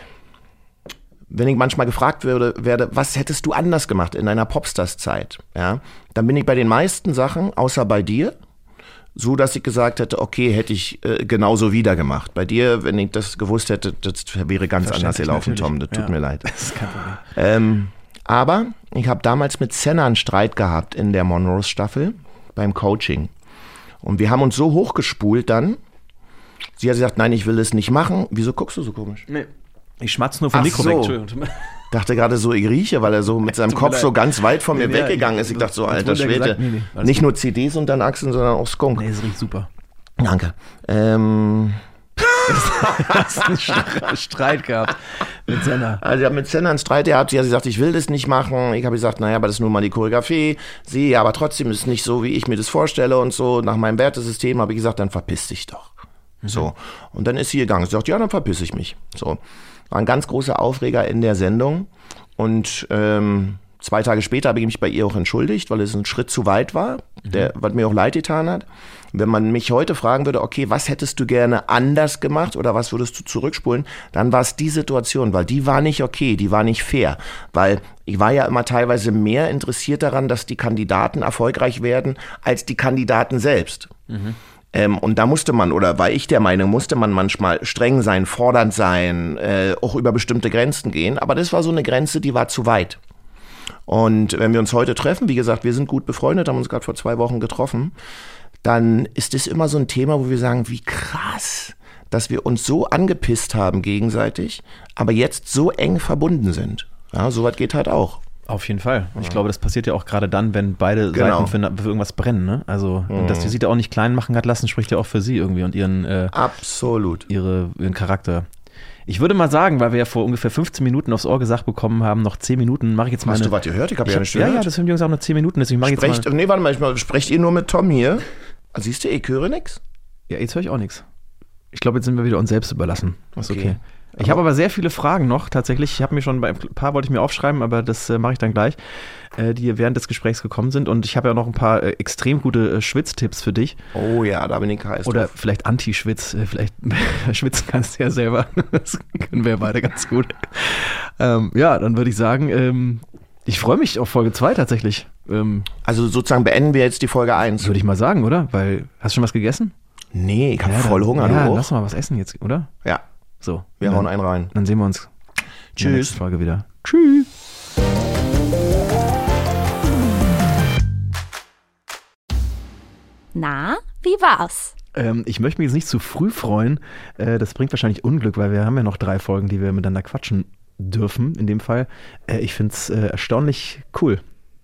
S3: wenn ich manchmal gefragt würde, werde, was hättest du anders gemacht in deiner Popstars-Zeit? Ja, dann bin ich bei den meisten Sachen, außer bei dir, so dass ich gesagt hätte, okay, hätte ich äh, genauso wieder gemacht. Bei dir, wenn ich das gewusst hätte, das wäre ganz anders gelaufen. Tom. Das tut
S2: Ja.
S3: mir leid.
S2: Das ist kein Problem.
S3: Ähm, aber ich habe damals mit Senna einen Streit gehabt in der Monrose-Staffel beim Coaching. Und wir haben uns so hochgespult dann. Sie hat gesagt, nein, ich will es nicht machen. Wieso guckst du so komisch?
S2: Nee. Ich schmatze nur vom
S3: Ach
S2: Mikro
S3: so.
S2: weg. *laughs*
S3: Dachte gerade so, ich rieche, weil er so mit seinem Kopf so ganz weit von mir
S2: Nee,
S3: weggegangen ist. Ich dachte so, alter Schwede.
S2: gesagt, nee, nee,
S3: nicht
S2: gut.
S3: nur CDs unter den Achseln, sondern auch Skunk.
S2: Nee, es riecht super.
S3: Danke. Ähm, *laughs*
S2: Hast einen Stre- Streit gehabt mit Senna.
S3: Also ich habe mit Senna einen Streit gehabt. Sie hat gesagt, ich will das nicht machen. Ich habe gesagt, naja, aber das ist nun mal die Choreografie. Sie, ja, aber trotzdem ist es nicht so, wie ich mir das vorstelle und so. Nach meinem Wertesystem habe ich gesagt, dann verpiss dich doch. So. Und dann ist sie gegangen. Sie sagt, ja, dann verpiss ich mich. So. War ein ganz großer Aufreger in der Sendung. Und ähm, zwei Tage später habe ich mich bei ihr auch entschuldigt, weil es ein Schritt zu weit war, der, was mir auch leid getan hat. Wenn man mich heute fragen würde, okay, was hättest du gerne anders gemacht oder was würdest du zurückspulen, dann war es die Situation, weil die war nicht okay, die war nicht fair, weil ich war ja immer teilweise mehr interessiert daran, dass die Kandidaten erfolgreich werden, als die Kandidaten selbst. Ähm, und da musste man, oder war ich der Meinung, musste man manchmal streng sein, fordernd sein, äh, auch über bestimmte Grenzen gehen. Aber das war so eine Grenze, die war zu weit. Und wenn wir uns heute treffen, wie gesagt, wir sind gut befreundet, haben uns gerade vor zwei Wochen getroffen, dann ist es immer so ein Thema, wo wir sagen, wie krass, dass wir uns so angepisst haben gegenseitig, aber jetzt so eng verbunden sind. Ja, sowas geht halt auch.
S2: Auf jeden Fall. Und ich glaube, das passiert ja auch gerade dann, wenn beide
S3: Genau.
S2: Seiten für, für irgendwas brennen. Ne? Also, und dass die sie da auch nicht klein machen hat lassen, spricht ja auch für sie irgendwie und ihren, äh,
S3: Absolut.
S2: ihre, ihren Charakter. Ich würde mal sagen, weil wir ja vor ungefähr 15 Minuten aufs Ohr gesagt bekommen haben, noch 10 Minuten, mache ich jetzt mal
S3: Hast
S2: eine,
S3: du was gehört? Ich habe ja nicht
S2: ja, ja,
S3: gehört.
S2: das haben die Jungs auch noch 10 Minuten, deswegen mache ich jetzt
S3: Sprecht,
S2: mal.
S3: nee, warte mal, ich mal, sprecht ihr nur mit Tom hier? Ah, Siehst du, ich höre nix.
S2: Ja, jetzt höre ich auch nichts. Ich glaube, jetzt sind wir wieder uns selbst überlassen. Ist okay.
S3: Okay.
S2: Ich habe aber sehr viele Fragen noch tatsächlich. Ich habe mir schon bei ein paar wollte ich mir aufschreiben, aber das äh, mache ich dann gleich, äh, die während des Gesprächs gekommen sind. Und ich habe ja noch ein paar äh, extrem gute äh, Schwitztipps für dich.
S3: Oh ja, da bin ich heiß
S2: Oder
S3: drauf.
S2: vielleicht Anti-Schwitz. Äh, vielleicht *laughs* schwitzen kannst du ja selber. *laughs* Das können wir ja beide ganz gut. Ähm, ja, dann würde ich sagen, ähm, ich freue mich auf Folge 2 tatsächlich. Ähm,
S3: Also sozusagen beenden wir jetzt die Folge 1.
S2: würde ich mal sagen, oder? Weil, hast du schon was gegessen?
S3: Nee, ich habe
S2: Ja,
S3: voll Hunger,
S2: Ja,
S3: du
S2: lass mal was essen jetzt, oder?
S3: Ja,
S2: So.
S3: wir hauen
S2: dann,
S3: einen rein.
S2: Dann sehen wir uns in der
S3: Tschüss.
S2: nächsten Folge wieder. Tschüss.
S4: Na, wie war's?
S2: Ähm, ich möchte mich jetzt nicht zu früh freuen. Äh, das bringt wahrscheinlich Unglück, weil wir haben ja noch drei Folgen, die wir miteinander quatschen dürfen, in dem Fall. Äh, ich finde es äh, erstaunlich cool.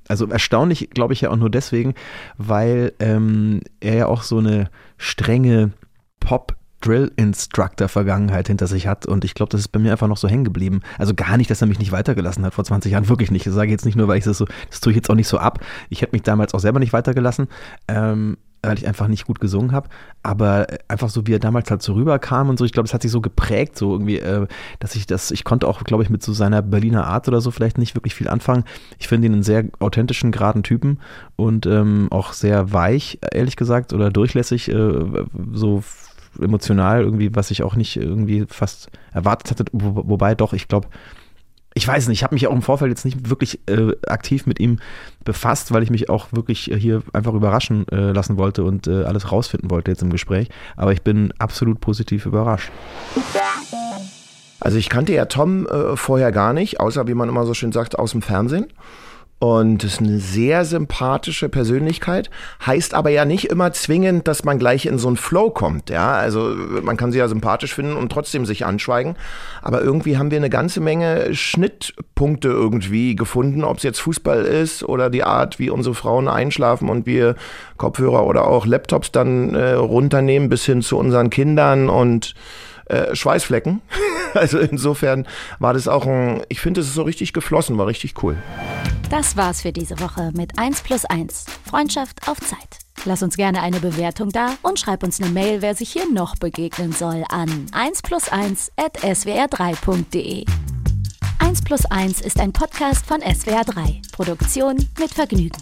S2: Also erstaunlich, glaube ich, ja auch nur deswegen, weil ähm, er ja auch so eine strenge Pop- Drill-Instructor-Vergangenheit hinter sich hat und ich glaube, das ist bei mir einfach noch so hängen geblieben. Also gar nicht, dass er mich nicht weitergelassen hat vor 20 Jahren, wirklich nicht. Ich sage jetzt nicht nur, weil ich das so, das tue ich jetzt auch nicht so ab. Ich hätte mich damals auch selber nicht weitergelassen. Ähm, weil ich einfach nicht gut gesungen habe, aber einfach so, wie er damals halt so rüberkam und so, ich glaube, es hat sich so geprägt, so irgendwie, äh, dass ich das, ich konnte auch, glaube ich, mit so seiner Berliner Art oder so vielleicht nicht wirklich viel anfangen. Ich finde ihn einen sehr authentischen, geraden Typen und ähm, auch sehr weich, ehrlich gesagt, oder durchlässig, äh, so emotional irgendwie, was ich auch nicht irgendwie fast erwartet hatte, wo, wobei doch, ich glaube, ich weiß nicht, ich habe mich auch im Vorfeld jetzt nicht wirklich äh, aktiv mit ihm befasst, weil ich mich auch wirklich hier einfach überraschen äh, lassen wollte und äh, alles rausfinden wollte jetzt im Gespräch. Aber ich bin absolut positiv überrascht.
S3: Also ich kannte ja Tom äh, vorher gar nicht, außer wie man immer so schön sagt, aus dem Fernsehen. Und ist eine sehr sympathische Persönlichkeit, heißt aber ja nicht immer zwingend, dass man gleich in so einen Flow kommt. Ja, also man kann sie ja sympathisch finden und trotzdem sich anschweigen. Aber irgendwie haben wir eine ganze Menge Schnittpunkte irgendwie gefunden, ob es jetzt Fußball ist oder die Art, wie unsere Frauen einschlafen und wir Kopfhörer oder auch Laptops dann äh, runternehmen, bis hin zu unseren Kindern und äh, Schweißflecken. *laughs* also insofern war das auch ein, ich finde, es ist so richtig geflossen, war richtig cool.
S4: Das war's für diese Woche mit 1 plus 1. Freundschaft auf Zeit. Lass uns gerne eine Bewertung da und schreib uns eine Mail, wer sich hier noch begegnen soll, an 1 plus 1 at swr3.de. 1 plus 1 ist ein Podcast von SWR3. Produktion mit Vergnügen.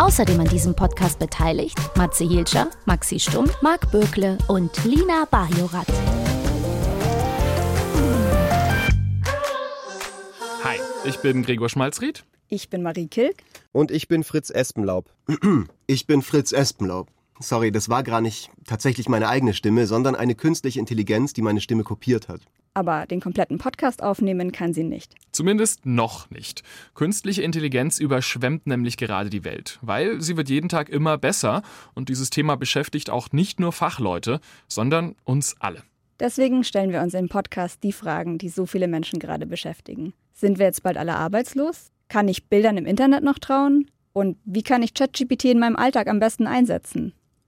S4: Außerdem an diesem Podcast beteiligt Matze Hilscher, Maxi Stumm, Marc Bökle und Lina Bajorat.
S6: Hi, ich bin Gregor Schmalzried.
S7: Ich bin Marie Kilk.
S8: Und ich bin Fritz Espenlaub.
S9: Ich bin Fritz Espenlaub. Sorry, das war gar nicht tatsächlich meine eigene Stimme, sondern eine künstliche Intelligenz, die meine Stimme kopiert hat.
S7: Aber den kompletten Podcast aufnehmen kann sie nicht.
S6: Zumindest noch nicht. Künstliche Intelligenz überschwemmt nämlich gerade die Welt, weil sie wird jeden Tag immer besser und dieses Thema beschäftigt auch nicht nur Fachleute, sondern uns alle.
S7: Deswegen stellen wir uns im Podcast die Fragen, die so viele Menschen gerade beschäftigen. Sind wir jetzt bald alle arbeitslos? Kann ich Bildern im Internet noch trauen? Und wie kann ich ChatGPT in meinem Alltag am besten einsetzen?